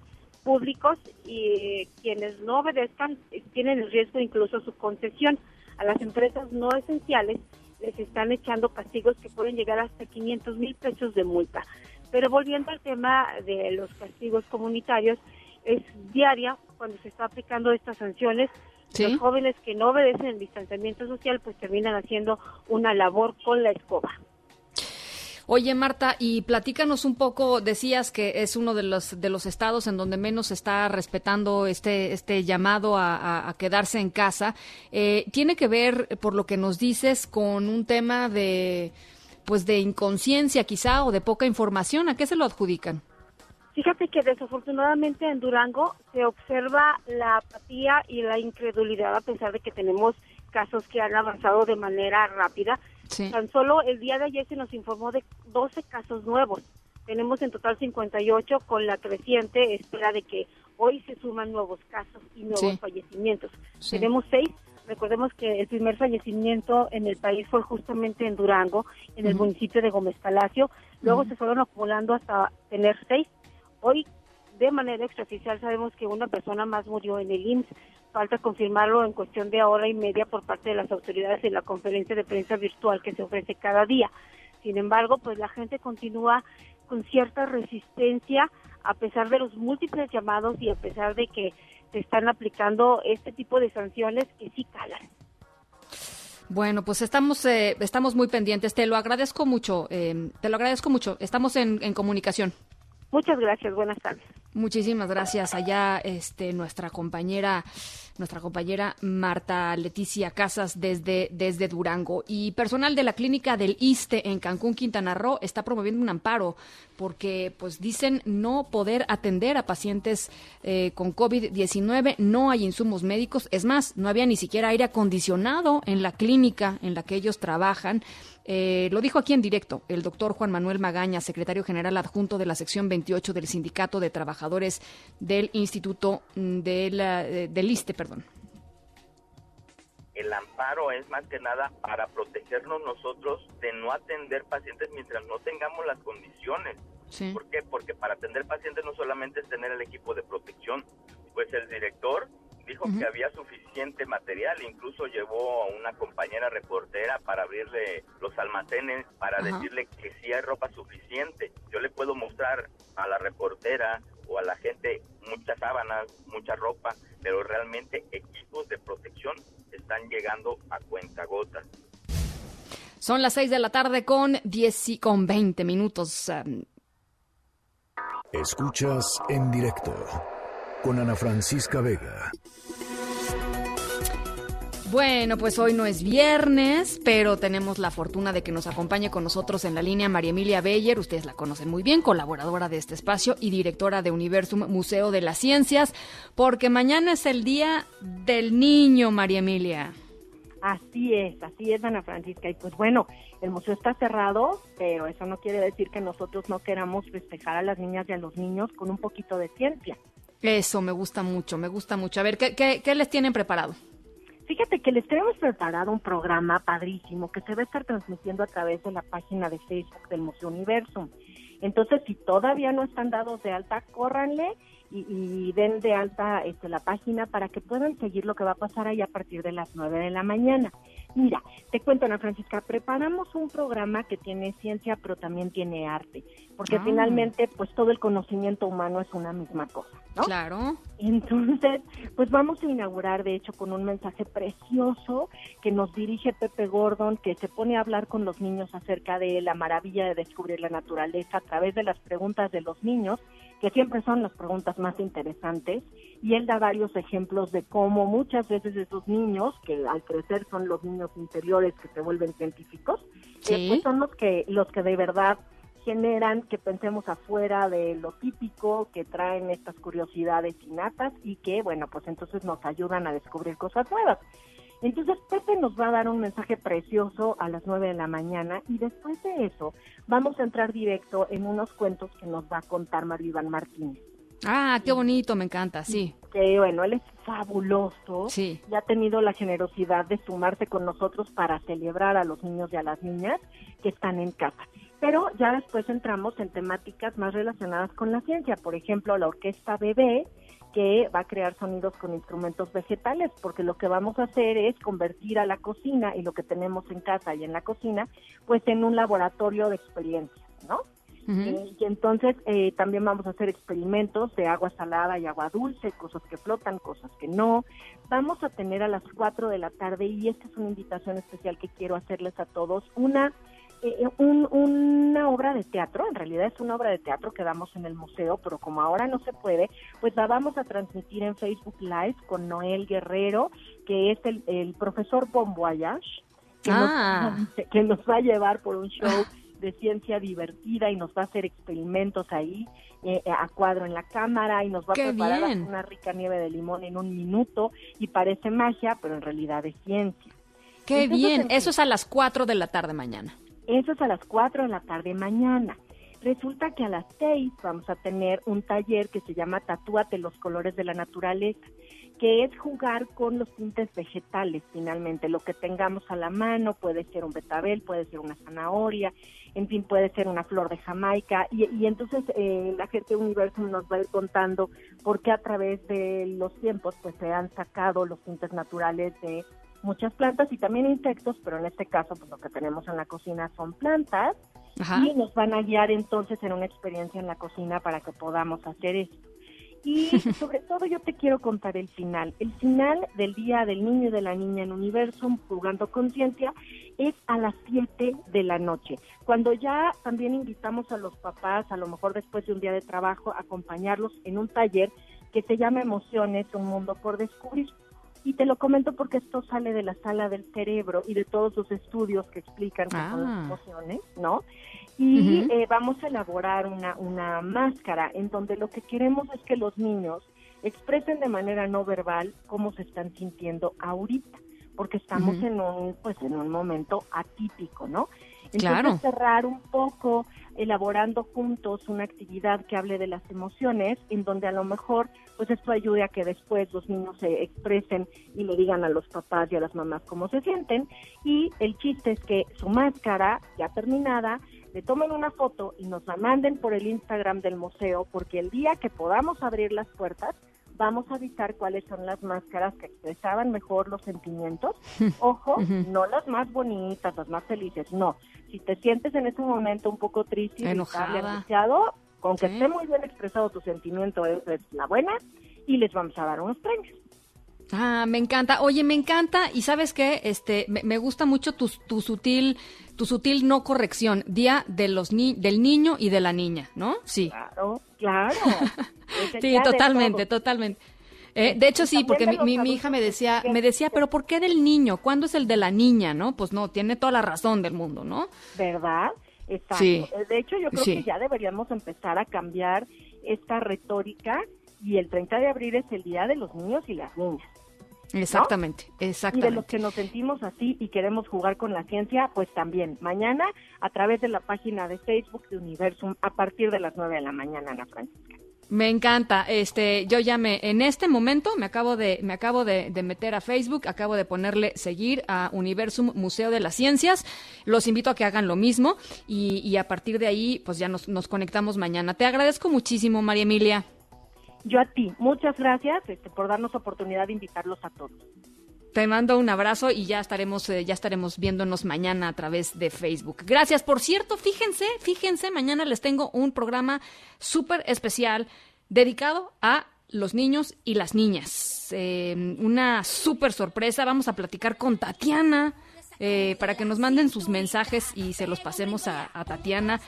públicos y quienes no obedezcan eh, tienen el riesgo incluso su concesión a las empresas no esenciales les están echando castigos que pueden llegar hasta 500 mil pesos de multa. Pero volviendo al tema de los castigos comunitarios, es diaria cuando se está aplicando estas sanciones. Los jóvenes que no obedecen el distanciamiento social pues terminan haciendo una labor con la escoba. Oye, Marta, y platícanos un poco, decías que es uno de los, de los estados en donde menos está respetando este, este llamado a, quedarse en casa. Eh, ¿Tiene que ver, por lo que nos dices, con un tema de, pues de inconsciencia quizá o de poca información? ¿A qué se lo adjudican? Fíjate que desafortunadamente en Durango se observa la apatía y la incredulidad a pesar de que tenemos casos que han avanzado de manera rápida. Tan solo el día de ayer se nos informó de 12 casos nuevos. Tenemos en total 58 con la creciente espera de que hoy se suman nuevos casos y nuevos fallecimientos. Tenemos seis. Recordemos que el primer fallecimiento en el país fue justamente en Durango, en el municipio de Gómez Palacio. Luego se fueron acumulando hasta tener seis. Hoy, de manera extraoficial, sabemos que una persona más murió en el IMSS falta confirmarlo en cuestión de hora y media por parte de las autoridades en la conferencia de prensa virtual que se ofrece cada día. Sin embargo, pues la gente continúa con cierta resistencia a pesar de los múltiples llamados y a pesar de que se están aplicando este tipo de sanciones que sí calan. Bueno, pues estamos eh, estamos muy pendientes. Te lo agradezco mucho. Eh, te lo agradezco mucho. Estamos en, en comunicación. Muchas gracias. Buenas tardes. Muchísimas gracias allá este nuestra compañera nuestra compañera Marta Leticia Casas desde desde Durango y personal de la clínica del ISTE en Cancún, Quintana Roo está promoviendo un amparo porque pues dicen no poder atender a pacientes eh, con COVID-19, no hay insumos médicos, es más, no había ni siquiera aire acondicionado en la clínica en la que ellos trabajan eh, lo dijo aquí en directo el doctor Juan Manuel Magaña, secretario general adjunto de la sección 28 del Sindicato de Trabajadores del Instituto mm, de del ISTE. Perdón. El amparo es más que nada para protegernos nosotros de no atender pacientes mientras no tengamos las condiciones. ¿Por qué? Porque para atender pacientes no solamente es tener el equipo de protección, puede el director dijo que había suficiente material, incluso llevó a una compañera reportera para abrirle los almacenes, para decirle que sí hay ropa suficiente. Yo le puedo mostrar a la reportera o a la gente muchas sábanas, mucha ropa, pero realmente equipos de protección están llegando a cuentagotas. Son las 6 de la tarde con 10 y con 20 minutos. um, Escuchas en directo con Ana Francisca Vega. Bueno, pues hoy no es viernes, pero tenemos la fortuna de que nos acompañe con nosotros en la línea María Emilia Beyer, ustedes la conocen muy bien, colaboradora de este espacio y directora de Universum Museo de las Ciencias, porque mañana es el Día del Niño, María Emilia. Así es, así es, Ana Francisca. Y pues bueno, el museo está cerrado, pero eso no quiere decir que nosotros no queramos festejar a las niñas y a los niños con un poquito de ciencia. Eso me gusta mucho, me gusta mucho. A ver, ¿qué, qué, qué les tienen preparado? Fíjate que les tenemos preparado un programa padrísimo que se va a estar transmitiendo a través de la página de Facebook del Museo Universum. Entonces, si todavía no están dados de alta, córranle y, y den de alta este, la página para que puedan seguir lo que va a pasar ahí a partir de las 9 de la mañana. Mira, te cuento, Ana Francisca, preparamos un programa que tiene ciencia, pero también tiene arte, porque Ah. finalmente, pues todo el conocimiento humano es una misma cosa, ¿no? Claro. Entonces, pues vamos a inaugurar, de hecho, con un mensaje precioso que nos dirige Pepe Gordon, que se pone a hablar con los niños acerca de la maravilla de descubrir la naturaleza a través de las preguntas de los niños, que siempre son las preguntas más interesantes, y él da varios ejemplos de cómo muchas veces esos niños, que al crecer son los niños interiores que se vuelven científicos, Sí. eh, pues son los que, los que de verdad generan que pensemos afuera de lo típico, que traen estas curiosidades innatas y que, bueno, pues entonces nos ayudan a descubrir cosas nuevas. Entonces Pepe nos va a dar un mensaje precioso a las 9 de la mañana y después de eso vamos a entrar directo en unos cuentos que nos va a contar Mario Iván Martínez. Ah, qué bonito, me encanta, sí. Que bueno, él es fabuloso Sí. y ha tenido la generosidad de sumarse con nosotros para celebrar a los niños y a las niñas que están en casa. Pero ya después entramos en temáticas más relacionadas con la ciencia, por ejemplo, la orquesta bebé que va a crear sonidos con instrumentos vegetales, porque lo que vamos a hacer es convertir a la cocina y lo que tenemos en casa y en la cocina, pues en un laboratorio de experiencias, ¿no? Eh, y entonces eh, también vamos a hacer experimentos de agua salada y agua dulce, cosas que flotan, cosas que no. Vamos a tener a las 4 de la tarde, y esta es una invitación especial que quiero hacerles a todos, una, eh, un- una obra de teatro, en realidad es una obra de teatro que damos en el museo, pero como ahora no se puede, pues la vamos a transmitir en Facebook Live con Noel Guerrero, que es el, el profesor Bon Voyage, que, Ah. nos, *laughs* que nos va a llevar por un *laughs* show de ciencia divertida y nos va a hacer experimentos ahí eh, a cuadro en la cámara y nos va a ¡Qué preparar bien! una rica nieve de limón en un minuto y parece magia, pero en realidad es ciencia. Qué Entonces, bien. en- Eso es a las 4 de la tarde mañana. Eso es a las 4 de la tarde mañana. Resulta que a las 6 vamos a tener un taller que se llama Tatúate los colores de la naturaleza, que es jugar con los tintes vegetales finalmente, lo que tengamos a la mano, puede ser un betabel, puede ser una zanahoria, en fin, puede ser una flor de Jamaica, y, entonces eh, la gente de Universum nos va a ir contando por qué a través de los tiempos pues se han sacado los tintes naturales de muchas plantas y también insectos, pero en este caso pues lo que tenemos en la cocina son plantas Ajá. y nos van a guiar entonces en una experiencia en la cocina para que podamos hacer esto. Y *laughs* sobre todo yo te quiero contar el final. El final del Día del Niño y de la Niña en Universum, jugando conciencia, es a las 7 de la noche. Cuando ya también invitamos a los papás, a lo mejor después de un día de trabajo, a acompañarlos en un taller que se llama Emociones, un mundo por descubrir. Y te lo comento porque esto sale de la sala del cerebro y de todos los estudios que explican son las Ah. emociones, ¿no? Y eh, vamos a elaborar una, una máscara en donde lo que queremos es que los niños expresen de manera no verbal cómo se están sintiendo ahorita, porque estamos en un pues en un momento atípico, ¿no? Entonces Claro. cerrar un poco elaborando juntos una actividad que hable de las emociones, en donde a lo mejor pues esto ayude a que después los niños se expresen y le digan a los papás y a las mamás cómo se sienten. Y el chiste es que su máscara, ya terminada, le tomen una foto y nos la manden por el Instagram del museo, porque el día que podamos abrir las puertas, vamos a avisar cuáles son las máscaras que expresaban mejor los sentimientos. Ojo, no las más bonitas, las más felices, no. Si te sientes en ese momento un poco triste, irritable, angustiado, con que esté muy bien expresado tu sentimiento, esa es la buena, y les vamos a dar unos premios. Ah, me encanta. Oye, me encanta. Y sabes qué, este, me, gusta mucho tu, tu, sutil, tu sutil no corrección, día de los ni del niño y de la niña, ¿no? Sí. Claro, claro. *laughs* sí, totalmente, totalmente. Eh, de hecho sí, porque mi, mi, hija me decía, me decía, pero ¿por qué del niño? ¿Cuándo es el de la niña? ¿No? Pues no, tiene toda la razón del mundo, ¿no? ¿Verdad? Exacto. Sí. De hecho, yo creo que ya deberíamos empezar a cambiar esta retórica y el 30 de abril es el día de los niños y las niñas. Exactamente, exactamente. Y de los que nos sentimos así y queremos jugar con la ciencia, pues también mañana a través de la página de Facebook de Universum a partir de las 9 de la mañana, Ana Francisca. Me encanta. Este, yo ya me, en este momento me acabo de, me acabo de, meter a Facebook, acabo de ponerle seguir a Universum Museo de las Ciencias. Los invito a que hagan lo mismo y, y a partir de ahí, pues ya nos, nos conectamos mañana. Te agradezco muchísimo, María Emilia. Yo a ti, muchas gracias este, por darnos oportunidad de invitarlos a todos. Te mando un abrazo y ya estaremos, eh, ya estaremos viéndonos mañana a través de Facebook. Gracias. Por cierto, fíjense, fíjense, mañana les tengo un programa súper especial dedicado a los niños y las niñas. Eh, una súper sorpresa. Vamos a platicar con Tatiana. Eh, para que nos manden sus mensajes y se los pasemos a Tatiana.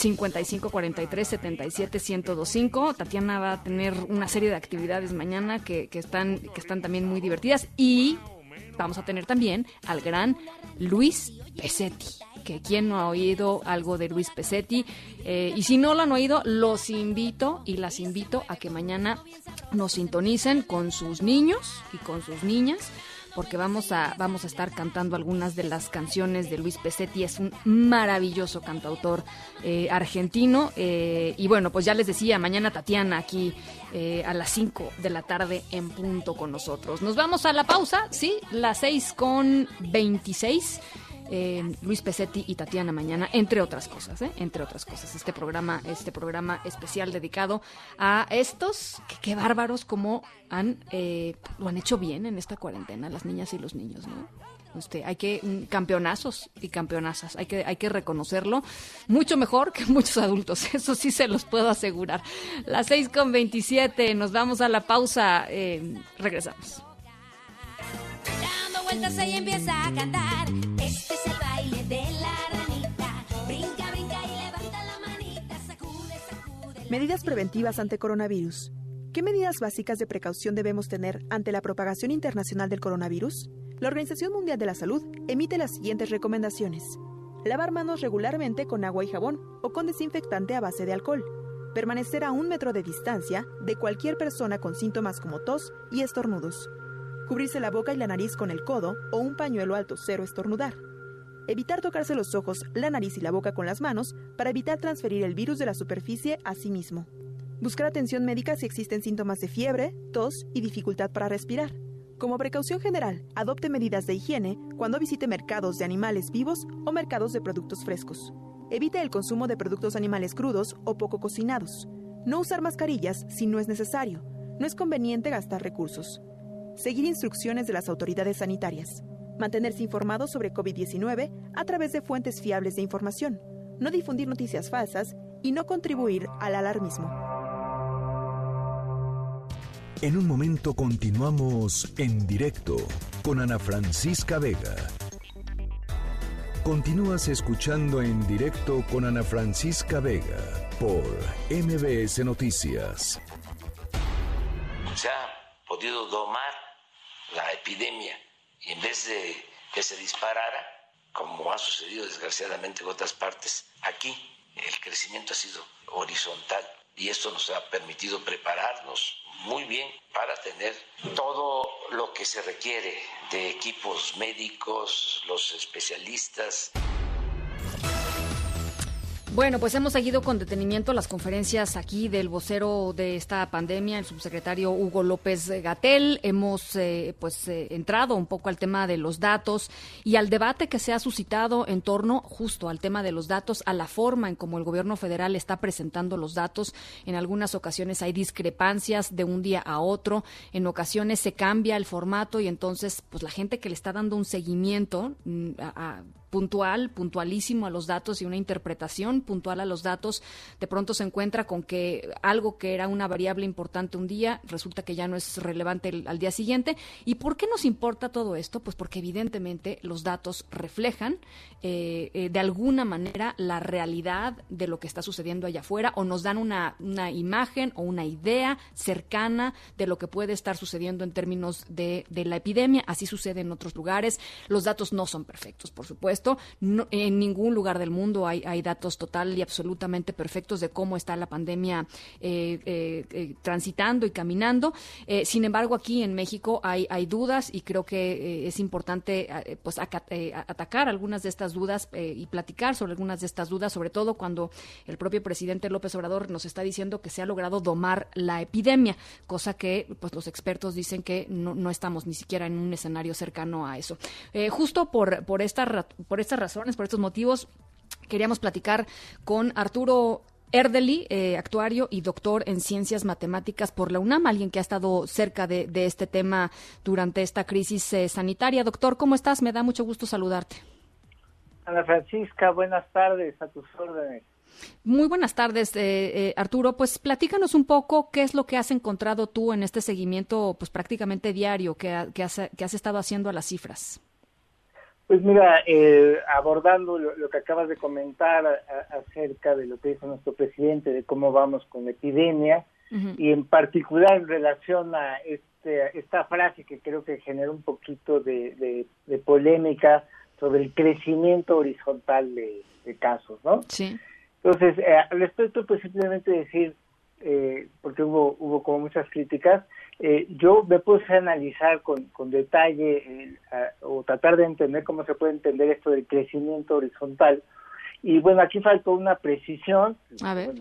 55 43 77 1025. Tatiana va a tener una serie de actividades mañana que, que, están, que están también muy divertidas. Y vamos a tener también al gran Luis Pesetti. Que quien no ha oído algo de Luis Pesetti. Eh, y si no lo han oído, los invito y las invito a que mañana nos sintonicen con sus niños y con sus niñas porque vamos a, vamos a estar cantando algunas de las canciones de Luis Pesetti. Es un maravilloso cantautor eh, argentino. Eh, y bueno, pues ya les decía, mañana Tatiana aquí eh, a las 5 de la tarde en punto con nosotros. Nos vamos a la pausa, ¿sí? Las 6 con 26. Luis Pesetti y Tatiana mañana, entre otras cosas, ¿eh? entre otras cosas. Este programa, este programa especial dedicado a estos, que qué bárbaros como han, eh, lo han hecho bien en esta cuarentena, las niñas y los niños, ¿no? Usted, hay que mm, campeonazos y campeonazas, hay que, hay que reconocerlo mucho mejor que muchos adultos, *laughs* eso sí se los puedo asegurar. Las seis con veintisiete, nos vamos a la pausa, regresamos vueltas ella empieza a cantar. Este Medidas preventivas ante coronavirus. ¿Qué medidas básicas de precaución debemos tener ante la propagación internacional del coronavirus? La Organización Mundial de la Salud emite las siguientes recomendaciones. Lavar manos regularmente con agua y jabón o con desinfectante a base de alcohol. Permanecer a un metro de distancia de cualquier persona con síntomas como tos y estornudos cubrirse la boca y la nariz con el codo o un pañuelo alto cero estornudar. Evitar tocarse los ojos, la nariz y la boca con las manos para evitar transferir el virus de la superficie a sí mismo. Buscar atención médica si existen síntomas de fiebre, tos y dificultad para respirar. Como precaución general, adopte medidas de higiene cuando visite mercados de animales vivos o mercados de productos frescos. Evite el consumo de productos animales crudos o poco cocinados. No usar mascarillas si no es necesario. No es conveniente gastar recursos seguir instrucciones de las autoridades sanitarias, mantenerse informado sobre COVID-19 a través de fuentes fiables de información, no difundir noticias falsas y no contribuir al alarmismo. En un momento continuamos en directo con Ana Francisca Vega. Continúas escuchando en directo con Ana Francisca Vega por MBS Noticias. Se ha podido domar la epidemia y en vez de que se disparara, como ha sucedido desgraciadamente en otras partes, aquí el crecimiento ha sido horizontal y esto nos ha permitido prepararnos muy bien para tener todo lo que se requiere de equipos médicos, los especialistas. Bueno, pues hemos seguido con detenimiento las conferencias aquí del vocero de esta pandemia, el subsecretario Hugo López Gatel. Hemos eh, pues eh, entrado un poco al tema de los datos y al debate que se ha suscitado en torno justo al tema de los datos, a la forma en cómo el gobierno federal está presentando los datos. En algunas ocasiones hay discrepancias de un día a otro, en ocasiones se cambia el formato y entonces pues la gente que le está dando un seguimiento mm, a puntual, puntualísimo a los datos y una interpretación puntual a los datos, de pronto se encuentra con que algo que era una variable importante un día resulta que ya no es relevante al día siguiente. ¿Y por qué nos importa todo esto? Pues porque evidentemente los datos reflejan eh, eh, de alguna manera la realidad de lo que está sucediendo allá afuera o nos dan una, una imagen o una idea cercana de lo que puede estar sucediendo en términos de, de la epidemia. Así sucede en otros lugares. Los datos no son perfectos, por supuesto en ningún lugar del mundo hay, datos total y absolutamente perfectos de cómo está la pandemia eh, eh, eh, transitando y caminando. sin embargo, aquí en México hay, dudas y creo que es importante pues atacar algunas de estas dudas y platicar sobre algunas de estas dudas, sobre todo cuando el propio presidente López Obrador nos está diciendo que se ha logrado domar la epidemia, cosa que pues los expertos dicen que no, no estamos ni siquiera en un escenario cercano a eso. justo por, por esta por estas razones, por estos motivos, queríamos platicar con Arturo Erdeli, eh, actuario y doctor en ciencias matemáticas por la UNAM, alguien que ha estado cerca de, este tema durante esta crisis eh, sanitaria. Doctor, ¿cómo estás? Me da mucho gusto saludarte. Ana Francisca, buenas tardes, a tus órdenes. Muy buenas tardes, eh, Arturo. Pues platícanos un poco qué es lo que has encontrado tú en este seguimiento, pues prácticamente diario que, que, has, que has estado haciendo a las cifras. Pues mira, eh, abordando lo, que acabas de comentar acerca de lo que dice nuestro presidente, de cómo vamos con la epidemia, y en particular en relación a este, esta frase que creo que genera un poquito de, polémica sobre el crecimiento horizontal de, casos, ¿no? Sí. Entonces, eh, al respecto, pues simplemente decir, eh, porque hubo, hubo como muchas críticas, eh, yo me puse a analizar con, con detalle eh, o tratar de entender cómo se puede entender esto del crecimiento horizontal. Y bueno, aquí faltó una precisión. A ver.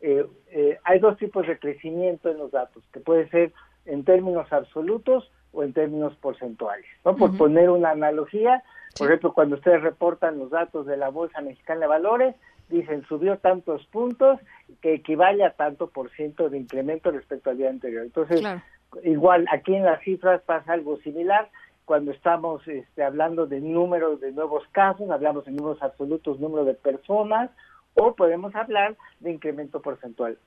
Eh, hay dos tipos de crecimiento en los datos, que puede ser en términos absolutos o en términos porcentuales. ¿no? Por poner una analogía, por ejemplo, cuando ustedes reportan los datos de la Bolsa Mexicana de Valores, dicen subió tantos puntos que equivale a tanto por ciento de incremento respecto al día anterior. Entonces, igual aquí en las cifras pasa algo similar. Cuando estamos este, hablando de números de nuevos casos, hablamos de números absolutos, número de personas, o podemos hablar de incremento porcentual.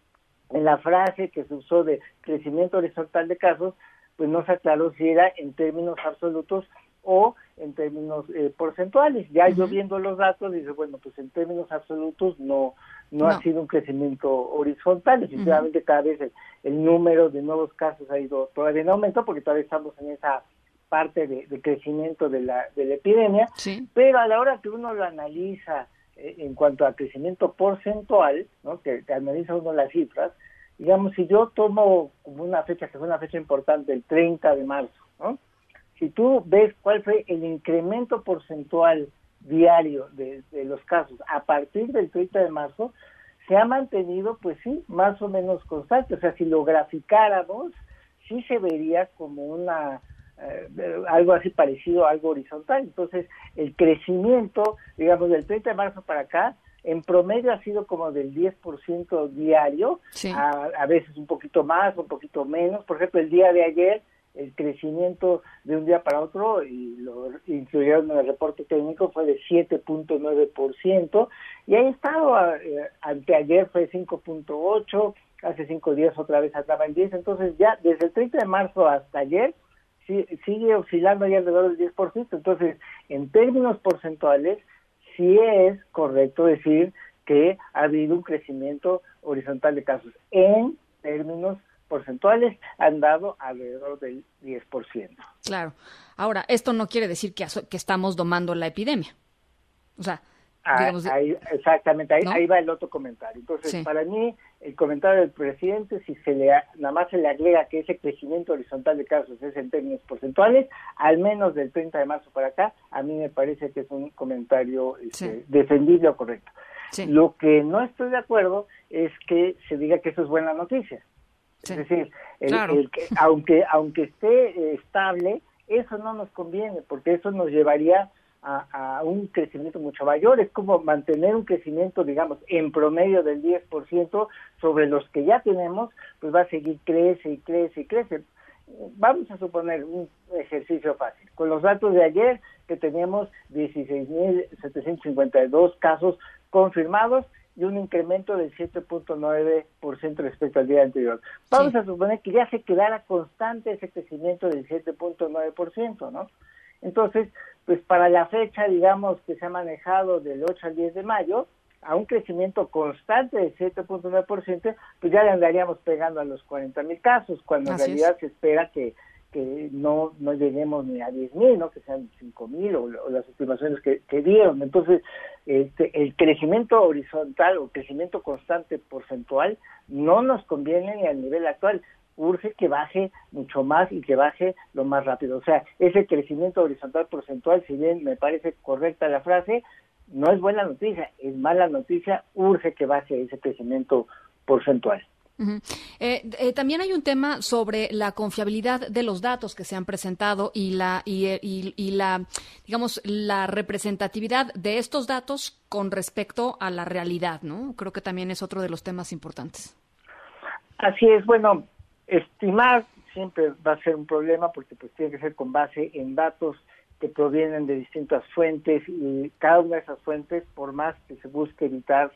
En la frase que se usó de crecimiento horizontal de casos, pues no se aclaró si era en términos absolutos o en términos eh, porcentuales. Ya yo viendo los datos, dice, bueno, pues en términos absolutos no no, ha sido un crecimiento horizontal, efectivamente cada vez el, número de nuevos casos ha ido todavía en aumento porque todavía estamos en esa parte de, crecimiento de la, de la epidemia, pero a la hora que uno lo analiza eh, en cuanto a crecimiento porcentual, ¿no? que, que analiza uno las cifras, digamos, si yo tomo como una fecha que fue una fecha importante, el 30 de marzo, ¿no? Si tú ves cuál fue el incremento porcentual diario de, los casos a partir del 30 de marzo, se ha mantenido, pues sí, más o menos constante. O sea, si lo graficáramos, sí se vería como una eh, algo así parecido a algo horizontal. Entonces, el crecimiento, digamos, del 30 de marzo para acá, en promedio ha sido como del 10% diario, a, a, veces un poquito más, un poquito menos. Por ejemplo, el día de ayer el crecimiento de un día para otro, y lo incluyeron en el reporte técnico, fue de 7.9%, y ahí estado, eh, anteayer fue 5.8%, hace cinco días otra vez estaba en 10%, entonces ya desde el 30 de marzo hasta ayer sigue oscilando ya alrededor del 10%, entonces en términos porcentuales sí es correcto decir que ha habido un crecimiento horizontal de casos en términos porcentuales han dado alrededor del 10%. Claro. Ahora, esto no quiere decir que, que estamos domando la epidemia. O sea, ah, digamos, exactamente, ahí, va el otro comentario. Entonces, para mí, el comentario del presidente, si se le nada más se le agrega que ese crecimiento horizontal de casos es en términos porcentuales, al menos del 30 de marzo para acá, a mí me parece que es un comentario este, defendible o correcto. Lo que no estoy de acuerdo es que se diga que eso es buena noticia. Es decir, el, que, aunque, aunque esté eh, estable, eso no nos conviene, porque eso nos llevaría a, un crecimiento mucho mayor. Es como mantener un crecimiento, digamos, en promedio del 10% sobre los que ya tenemos, pues va a seguir crece y crece y crece. Vamos a suponer un ejercicio fácil. Con los datos de ayer, que teníamos 16.752 casos confirmados y un incremento del 7.9% respecto al día anterior. Vamos a suponer que ya se quedara constante ese crecimiento del 7.9%, ¿no? Entonces, pues para la fecha, digamos, que se ha manejado del 8 al 10 de mayo, a un crecimiento constante del 7.9%, pues ya le andaríamos pegando a los 40 mil casos, cuando en realidad se espera que, que no, no lleguemos ni a 10 mil, ¿no? que sean 5 mil o, las estimaciones que, que, dieron. Entonces, este, el crecimiento horizontal o crecimiento constante porcentual no nos conviene ni al nivel actual urge que baje mucho más y que baje lo más rápido. O sea, ese crecimiento horizontal porcentual, si bien me parece correcta la frase, no es buena noticia, es mala noticia, urge que baje ese crecimiento porcentual. Eh, eh, también hay un tema sobre la confiabilidad de los datos que se han presentado y la y, y, la digamos la representatividad de estos datos con respecto a la realidad, ¿no? Creo que también es otro de los temas importantes. Así es, bueno, estimar siempre va a ser un problema porque pues tiene que ser con base en datos que provienen de distintas fuentes y cada una de esas fuentes, por más que se busque evitar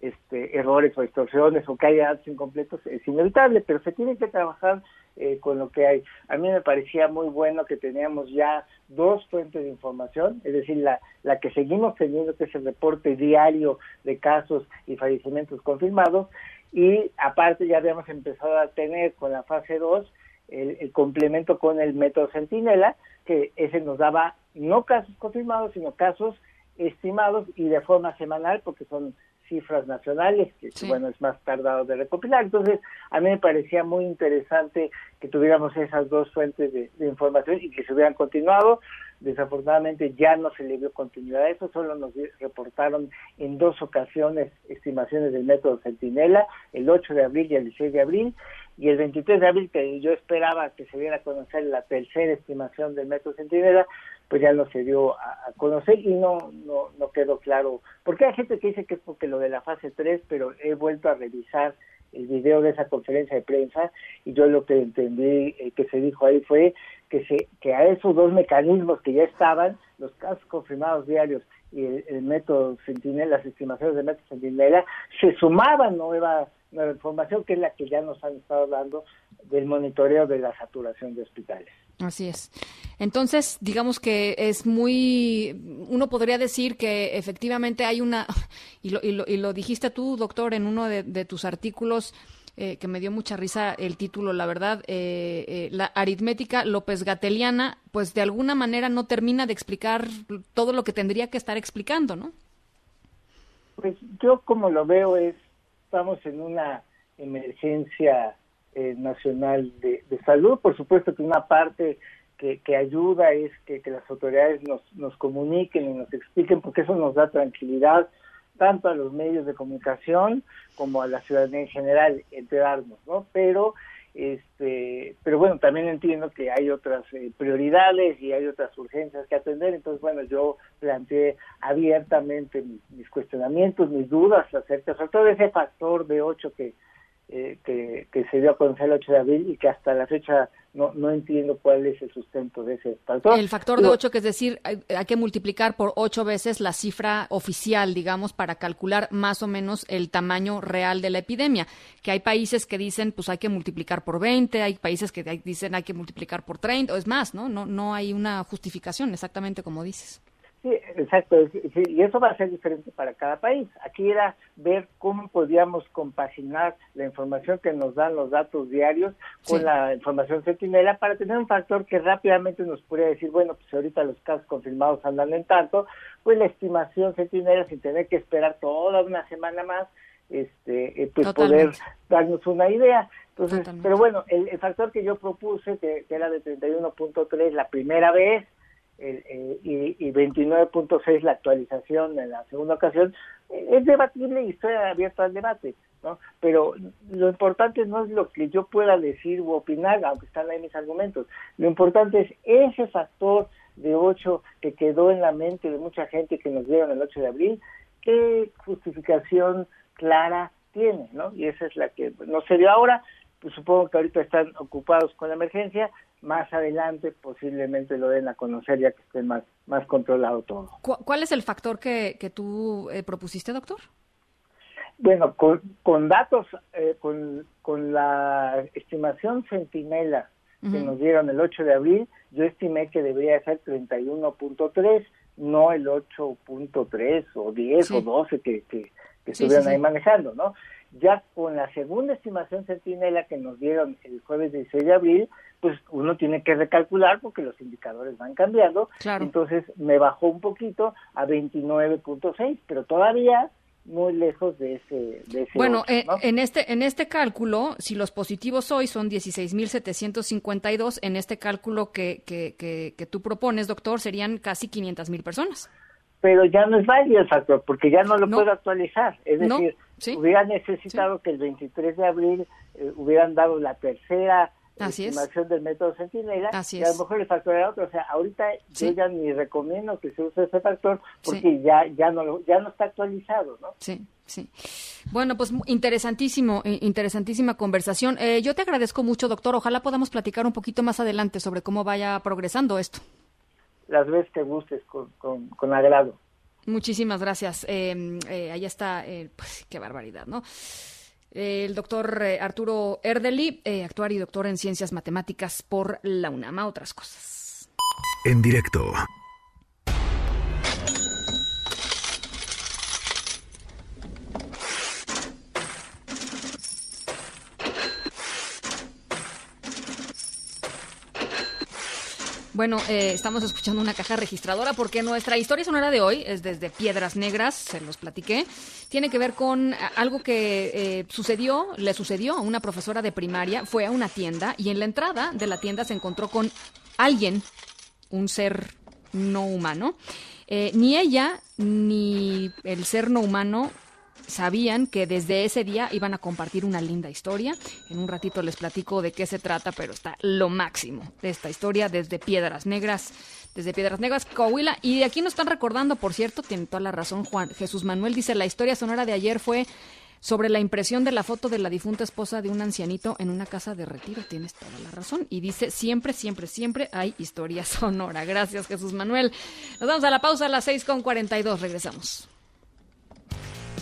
este, errores o distorsiones o que haya datos incompletos, es inevitable, pero se tiene que trabajar eh, con lo que hay. A mí me parecía muy bueno que teníamos ya dos fuentes de información, es decir, la, la que seguimos teniendo, que es el reporte diario de casos y fallecimientos confirmados, y aparte ya habíamos empezado a tener con la fase 2 el, complemento con el método Centinela, que ese nos daba no casos confirmados, sino casos estimados y de forma semanal, porque son cifras nacionales, que bueno, es más tardado de recopilar. Entonces, a mí me parecía muy interesante que tuviéramos esas dos fuentes de, información y que se hubieran continuado. Desafortunadamente ya no se le dio continuidad a eso, solo nos reportaron en dos ocasiones estimaciones del método Centinela, el 8 de abril y el 16 de abril, y el 23 de abril, que yo esperaba que se diera a conocer la tercera estimación del método Centinela, pues ya no se dio a, conocer y no, no, no quedó claro. Porque hay gente que dice que es porque lo de la fase 3, pero he vuelto a revisar el video de esa conferencia de prensa y yo lo que entendí eh, que se dijo ahí fue que se que a esos dos mecanismos que ya estaban los casos confirmados diarios y el, método Centinela, las estimaciones del método Centinela, se sumaban nueva, nueva información que es la que ya nos han estado dando del monitoreo de la saturación de hospitales. Así es. Entonces, digamos que es muy, uno podría decir que efectivamente hay una, *laughs* y lo, y lo, y lo dijiste tú, doctor, en uno de, tus artículos, eh, que me dio mucha risa el título, la verdad, eh, eh, la aritmética López Gateliana, pues de alguna manera no termina de explicar todo lo que tendría que estar explicando, ¿no? Pues yo como lo veo es, estamos en una emergencia eh, nacional de, Salud. Por supuesto que una parte que, ayuda es que, las autoridades nos, nos comuniquen y nos expliquen, porque eso nos da tranquilidad tanto a los medios de comunicación como a la ciudadanía en general, enterarnos, ¿no? Pero este pero bueno también entiendo que hay otras eh, prioridades y hay otras urgencias que atender. Entonces bueno yo planteé abiertamente mis, cuestionamientos mis dudas acerca sobre todo ese factor de ocho que eh, que, se dio a conocer el 8 de abril y que hasta la fecha no, no entiendo cuál es el sustento de ese factor. El factor de 8, que es decir, hay, que multiplicar por 8 veces la cifra oficial, digamos, para calcular más o menos el tamaño real de la epidemia. Que hay países que dicen, pues hay que multiplicar por 20, hay países que dicen hay que multiplicar por 30, o es más, ¿no? No, no hay una justificación, exactamente como dices. Sí, exacto. y eso va a ser diferente para cada país. Aquí era ver cómo podíamos compaginar la información que nos dan los datos diarios con la información sentinela para tener un factor que rápidamente nos pudiera decir, bueno, pues ahorita los casos confirmados andan en tanto, pues la estimación sentinela sin tener que esperar toda una semana más, este, eh, pues poder darnos una idea. Entonces, pero bueno, el, factor que yo propuse, que, que era de 31.3 la primera vez, eh, y, y 29.6 la actualización en la segunda ocasión, eh, es debatible y estoy abierto al debate, ¿no? Pero lo importante no es lo que yo pueda decir u opinar, aunque están ahí mis argumentos. Lo importante es ese factor de 8 que quedó en la mente de mucha gente que nos dieron el 8 de abril, qué justificación clara tiene, ¿no? Y esa es la que no se dio ahora, pues supongo que ahorita están ocupados con la emergencia, más adelante posiblemente lo den a conocer ya que esté más, más controlado todo. ¿Cuál es el factor que, que tú eh, propusiste, doctor? Bueno, con, con datos, eh, con, con la estimación centinela que nos dieron el 8 de abril, yo estimé que debería ser 31.3, no el 8.3 o 10 o 12 que, que, estuvieron ahí manejando, ¿no? Ya con la segunda estimación centinela que nos dieron el jueves 16 de abril, pues uno tiene que recalcular porque los indicadores van cambiando. Entonces me bajó un poquito a 29.6, pero todavía muy lejos de ese, de bueno eh, en este en este cálculo si los positivos hoy son 16.752 en este cálculo que, que, que, que tú propones doctor serían casi 500.000 personas pero ya no es válido el factor porque ya no lo puedo actualizar es decir hubiera necesitado que el 23 de abril eh, hubieran dado la tercera Así estimación del método Centinela y a lo mejor el factor era otro. O sea, ahorita yo ya ni recomiendo que se use ese factor porque ya ya no ya no está actualizado, ¿no? Sí, sí. Bueno, pues interesantísimo, eh, interesantísima conversación. Eh, yo te agradezco mucho, doctor. Ojalá podamos platicar un poquito más adelante sobre cómo vaya progresando esto. Las veces que gustes, con, con, con agrado. Muchísimas gracias. Eh, eh ahí está, pues qué barbaridad, ¿no? el doctor eh, Arturo Erdeli, eh, actuario y doctor en ciencias matemáticas por la UNAM, otras cosas. En directo. Bueno, eh, estamos escuchando una caja registradora porque nuestra historia sonora de hoy es desde Piedras Negras, se los platiqué. Tiene que ver con algo que eh, sucedió, le sucedió a una profesora de primaria. Fue a una tienda y en la entrada de la tienda se encontró con alguien, un ser no humano. Eh, ni ella ni el ser no humano sabían que desde ese día iban a compartir una linda historia. En un ratito les platico de qué se trata, pero está lo máximo de esta historia desde Piedras Negras, desde Piedras Negras, Coahuila. Y de aquí nos están recordando, por cierto, tiene toda la razón Juan Jesús Manuel, dice, la historia sonora de ayer fue sobre la impresión de la foto de la difunta esposa de un ancianito en una casa de retiro. Tienes toda la razón. Y dice, siempre, siempre, siempre hay historia *laughs* sonora. Gracias, Jesús Manuel. Nos vamos a la pausa a las 6.42. Regresamos.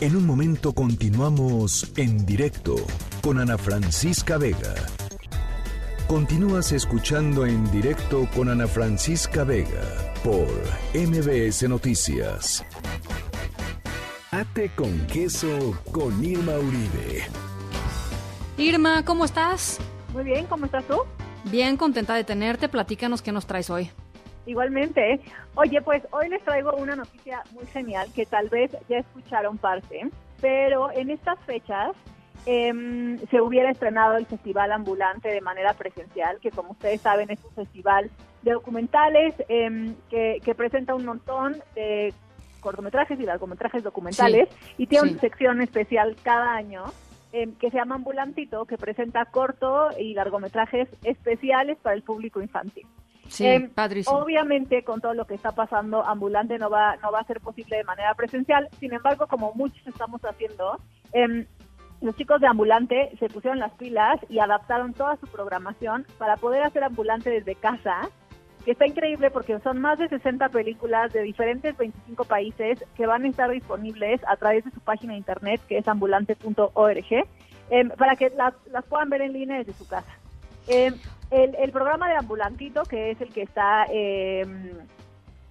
En un momento continuamos en directo con Ana Francisca Vega. Continúas escuchando en directo con Ana Francisca Vega por MBS Noticias. Ate con queso con Irma Uribe. Irma, ¿cómo estás? Muy bien, ¿cómo estás tú? Bien, contenta de tenerte. Platícanos qué nos traes hoy. Igualmente. Oye, pues hoy les traigo una noticia muy genial que tal vez ya escucharon parte, pero en estas fechas em, se hubiera estrenado el Festival Ambulante de manera presencial, que como ustedes saben es un festival de documentales em, que, presenta un montón de cortometrajes y largometrajes documentales y tiene una sección especial cada año em, que se llama Ambulantito, que presenta corto y largometrajes especiales para el público infantil. Sí, eh, Obviamente, con todo lo que está pasando, ambulante no va, no va a ser posible de manera presencial. Sin embargo, como muchos estamos haciendo, eh, los chicos de Ambulante se pusieron las pilas y adaptaron toda su programación para poder hacer Ambulante desde casa, que está increíble porque son más de 60 películas de diferentes 25 países que van a estar disponibles a través de su página de internet, que es ambulante.org, em, para que las, las puedan ver en línea desde su casa. Eh, el, programa de Ambulantito, que es el que está, em,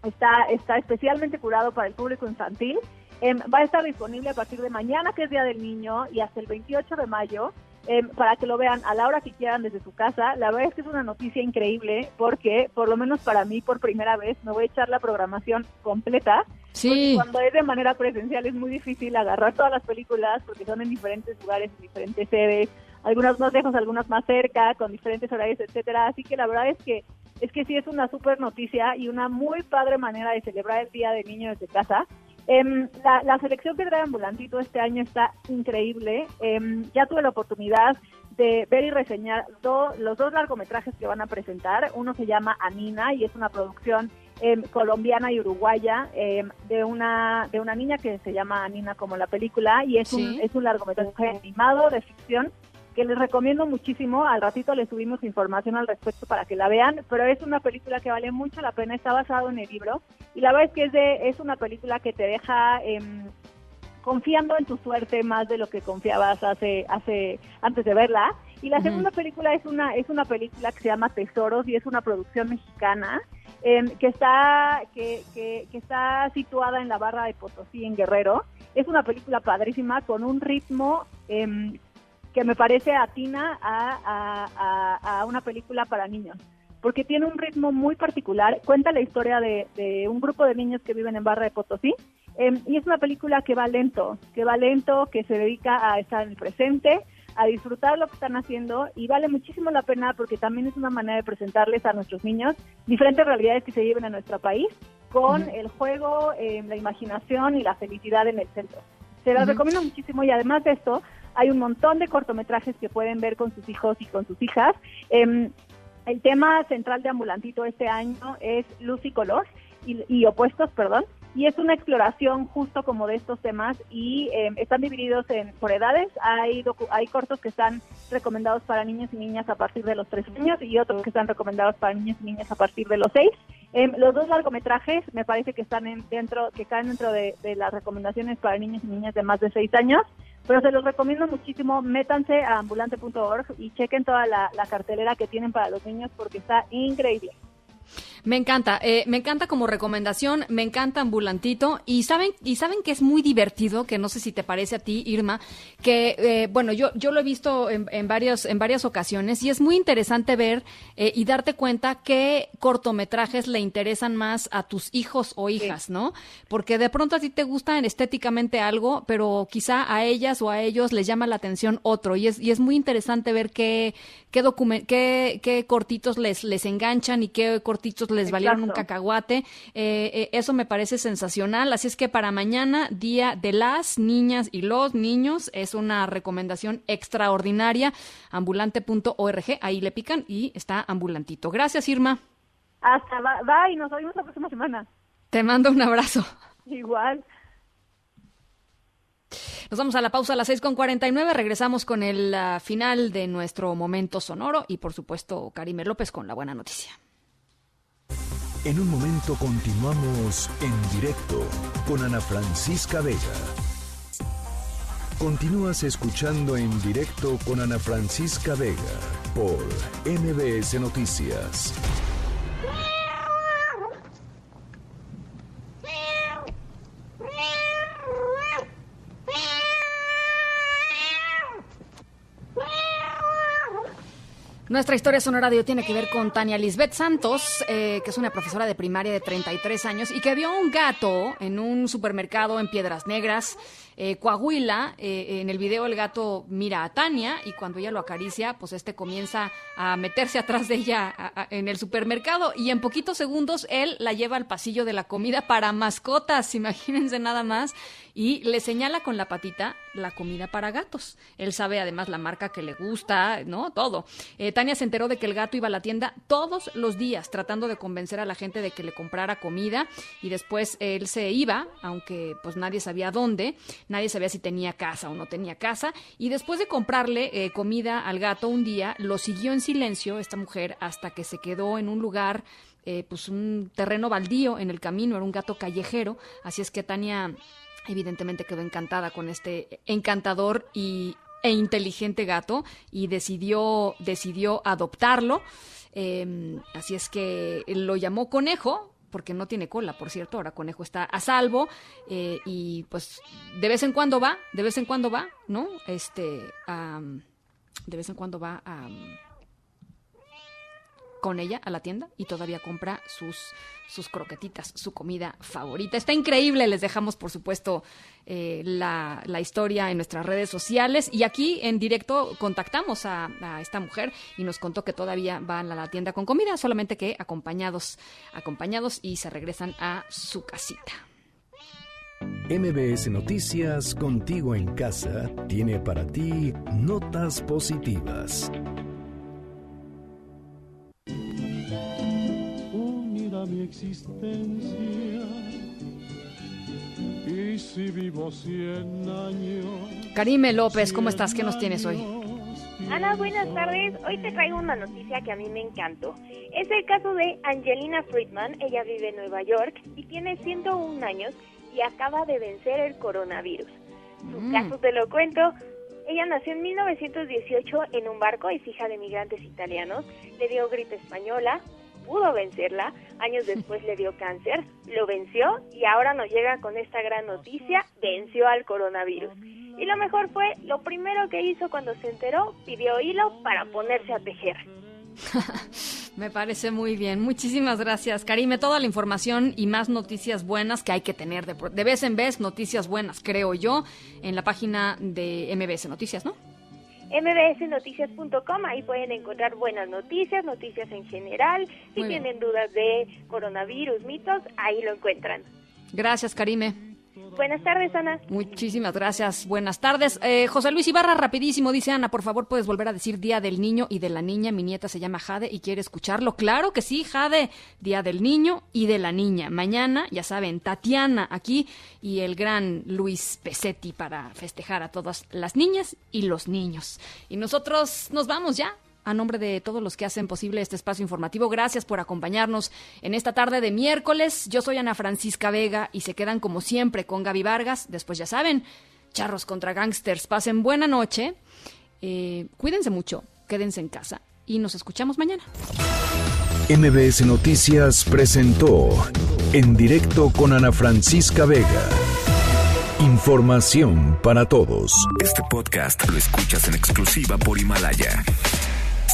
está, está especialmente curado para el público infantil, em, va a estar disponible a partir de mañana, que es Día del Niño, y hasta el 28 de mayo, em, para que lo vean a la hora que quieran desde su casa. La verdad es que es una noticia increíble porque, por lo menos para mí, por primera vez, me voy a echar la programación completa. Sí. Cuando es de manera presencial es muy difícil agarrar todas las películas porque son en diferentes lugares, en diferentes sedes algunas más lejos, algunas más cerca, con diferentes horarios, etcétera. Así que la verdad es que es que sí es una súper noticia y una muy padre manera de celebrar el Día del Niño desde casa. Em, la, selección que trae Ambulantito este año está increíble. Em, ya tuve la oportunidad de ver y reseñar los dos largometrajes que van a presentar. Uno se llama Anina y es una producción em, colombiana y uruguaya de una de una niña que se llama Anina como la película y es un es un largometraje animado de ficción que les recomiendo muchísimo. Al ratito les subimos información al respecto para que la vean, pero es una película que vale mucho la pena. Está basado en el libro y la verdad es que es, de, es una película que te deja em, confiando en tu suerte más de lo que confiabas hace, hace antes de verla. Y la segunda película es una es una película que se llama Tesoros y es una producción mexicana em, que está que, que, que está situada en la barra de Potosí en Guerrero. Es una película padrísima con un ritmo eh, que me parece atina a, a, una película para niños, porque tiene un ritmo muy particular, cuenta la historia de, un grupo de niños que viven en Barra de Potosí, em, y es una película que va lento, que va lento, que se dedica a estar en el presente, a disfrutar lo que están haciendo y vale muchísimo la pena porque también es una manera de presentarles a nuestros niños diferentes realidades que se viven en nuestro país con el juego, em, la imaginación y la felicidad en el centro. Se las recomiendo muchísimo y además de esto, hay un montón de cortometrajes que pueden ver con sus hijos y con sus hijas. Em, el tema central de Ambulantito este año es luz y color y, opuestos, perdón, y es una exploración justo como de estos temas y em, están divididos en por edades. Hay hay cortos que están recomendados para niños y niñas a partir de los tres años y otros que están recomendados para niños y niñas a partir de los seis. Em, los dos largometrajes me parece que están dentro que caen dentro de, de las recomendaciones para niños y niñas de más de seis años. Pero se los recomiendo muchísimo, métanse a ambulante.org y chequen toda la, la cartelera que tienen para los niños porque está increíble. Me encanta, eh, me encanta como recomendación, me encanta Ambulantito y saben y saben que es muy divertido, que no sé si te parece a ti, Irma, que eh, bueno yo yo lo he visto en, en, varios en varias ocasiones y es muy interesante ver eh, y darte cuenta qué cortometrajes le interesan más a tus hijos o hijas, ¿no? Porque de pronto a ti te gustan estéticamente algo, pero quizá a ellas o a ellos les llama la atención otro y es y es muy interesante ver qué qué, qué, qué cortitos les les enganchan y qué cortitos les valieron un cacahuate. Eh, eh, eso me parece sensacional. Así es que para mañana, Día de las Niñas y los Niños, es una recomendación extraordinaria. Ambulante.org, ahí le pican y está ambulantito. Gracias, Irma. Hasta va, y nos vemos la próxima semana. Te mando un abrazo. Igual. Nos vamos a la pausa a las 6.49. Regresamos con el ah, final de nuestro momento sonoro y, por supuesto, Karime López con la buena noticia. En un momento continuamos en directo con Ana Francisca Vega. Continúas escuchando en directo con Ana Francisca Vega por MBS Noticias. Nuestra historia sonora de hoy tiene que ver con Tania Lisbeth Santos, eh, que es una profesora de primaria de 33 años y que vio un gato en un supermercado en Piedras Negras eh, Coahuila, eh, en el video el gato mira a Tania y cuando ella lo acaricia, pues este comienza a meterse atrás de ella en el supermercado y en poquitos segundos él la lleva al pasillo de la comida para mascotas, imagínense nada más, y le señala con la patita la comida para gatos. Él sabe además la marca que le gusta, ¿no? Todo. Eh, Tania se enteró de que el gato iba a la tienda todos los días tratando de convencer a la gente de que le comprara comida y después él se iba, aunque pues nadie sabía dónde. Nadie sabía si tenía casa o no tenía casa. Y después de comprarle eh, comida al gato un día, lo siguió en silencio esta mujer hasta que se quedó en un lugar eh, pues un terreno baldío en el camino, era un gato callejero, así es que Tania evidentemente quedó encantada con este encantador y, e inteligente gato y decidió, decidió adoptarlo. Em, así es que lo llamó Conejo, porque no tiene cola, por cierto, ahora Conejo está a salvo eh, y pues de vez en cuando va, de vez en cuando va, ¿no? Este, de vez en cuando va a con ella a la tienda y todavía compra sus, sus croquetitas, su comida favorita. Está increíble, les dejamos por supuesto eh, la, la, historia en nuestras redes sociales y aquí en directo contactamos a, a, esta mujer y nos contó que todavía van a la tienda con comida, solamente que acompañados, acompañados y se regresan a su casita. MBS Noticias Contigo en Casa tiene para ti notas positivas. Mi existencia. Y si vivo 100 años. Karime López, ¿cómo estás? ¿Qué nos tienes hoy? Ana, buenas tardes. Hoy te traigo una noticia que a mí me encantó. Es el caso de Angelina Friedman. Ella vive en Nueva York y tiene 101 años y acaba de vencer el coronavirus. Su Mm. caso te lo cuento. Ella nació en 1918 en un barco, es hija de migrantes italianos, le dio gripe española, pudo vencerla, años después le dio cáncer, lo venció y ahora nos llega con esta gran noticia, venció al coronavirus. Y lo mejor fue, lo primero que hizo cuando se enteró, pidió hilo para ponerse a tejer. *laughs* Me parece muy bien. Muchísimas gracias, Karime. Toda la información y más noticias buenas que hay que tener de, vez en vez, noticias buenas, creo yo, en la página de MBS Noticias, ¿no? mbsnoticias.com, ahí pueden encontrar buenas noticias, noticias en general. Si Muy bien. tienen dudas de coronavirus, mitos, ahí lo encuentran. Gracias, Karime. Buenas tardes, Ana. Muchísimas gracias. Buenas tardes. Eh, José Luis Ibarra, rapidísimo, dice Ana, por favor, puedes volver a decir Día del Niño y de la Niña. Mi nieta se llama Jade y quiere escucharlo. Claro que sí, Jade. Día del Niño y de la Niña. Mañana, ya saben, Tatiana aquí y el gran Luis Pesetti para festejar a todas las niñas y los niños. Y nosotros nos vamos ya. A nombre de todos los que hacen posible este espacio informativo, gracias por acompañarnos en esta tarde de miércoles. Yo soy Ana Francisca Vega y se quedan como siempre con Gaby Vargas. Después ya saben, charros contra gangsters. Pasen buena noche. Eh, cuídense mucho, quédense en casa y nos escuchamos mañana. MBS Noticias presentó En directo con Ana Francisca Vega. Información para todos. Este podcast lo escuchas en exclusiva por Himalaya.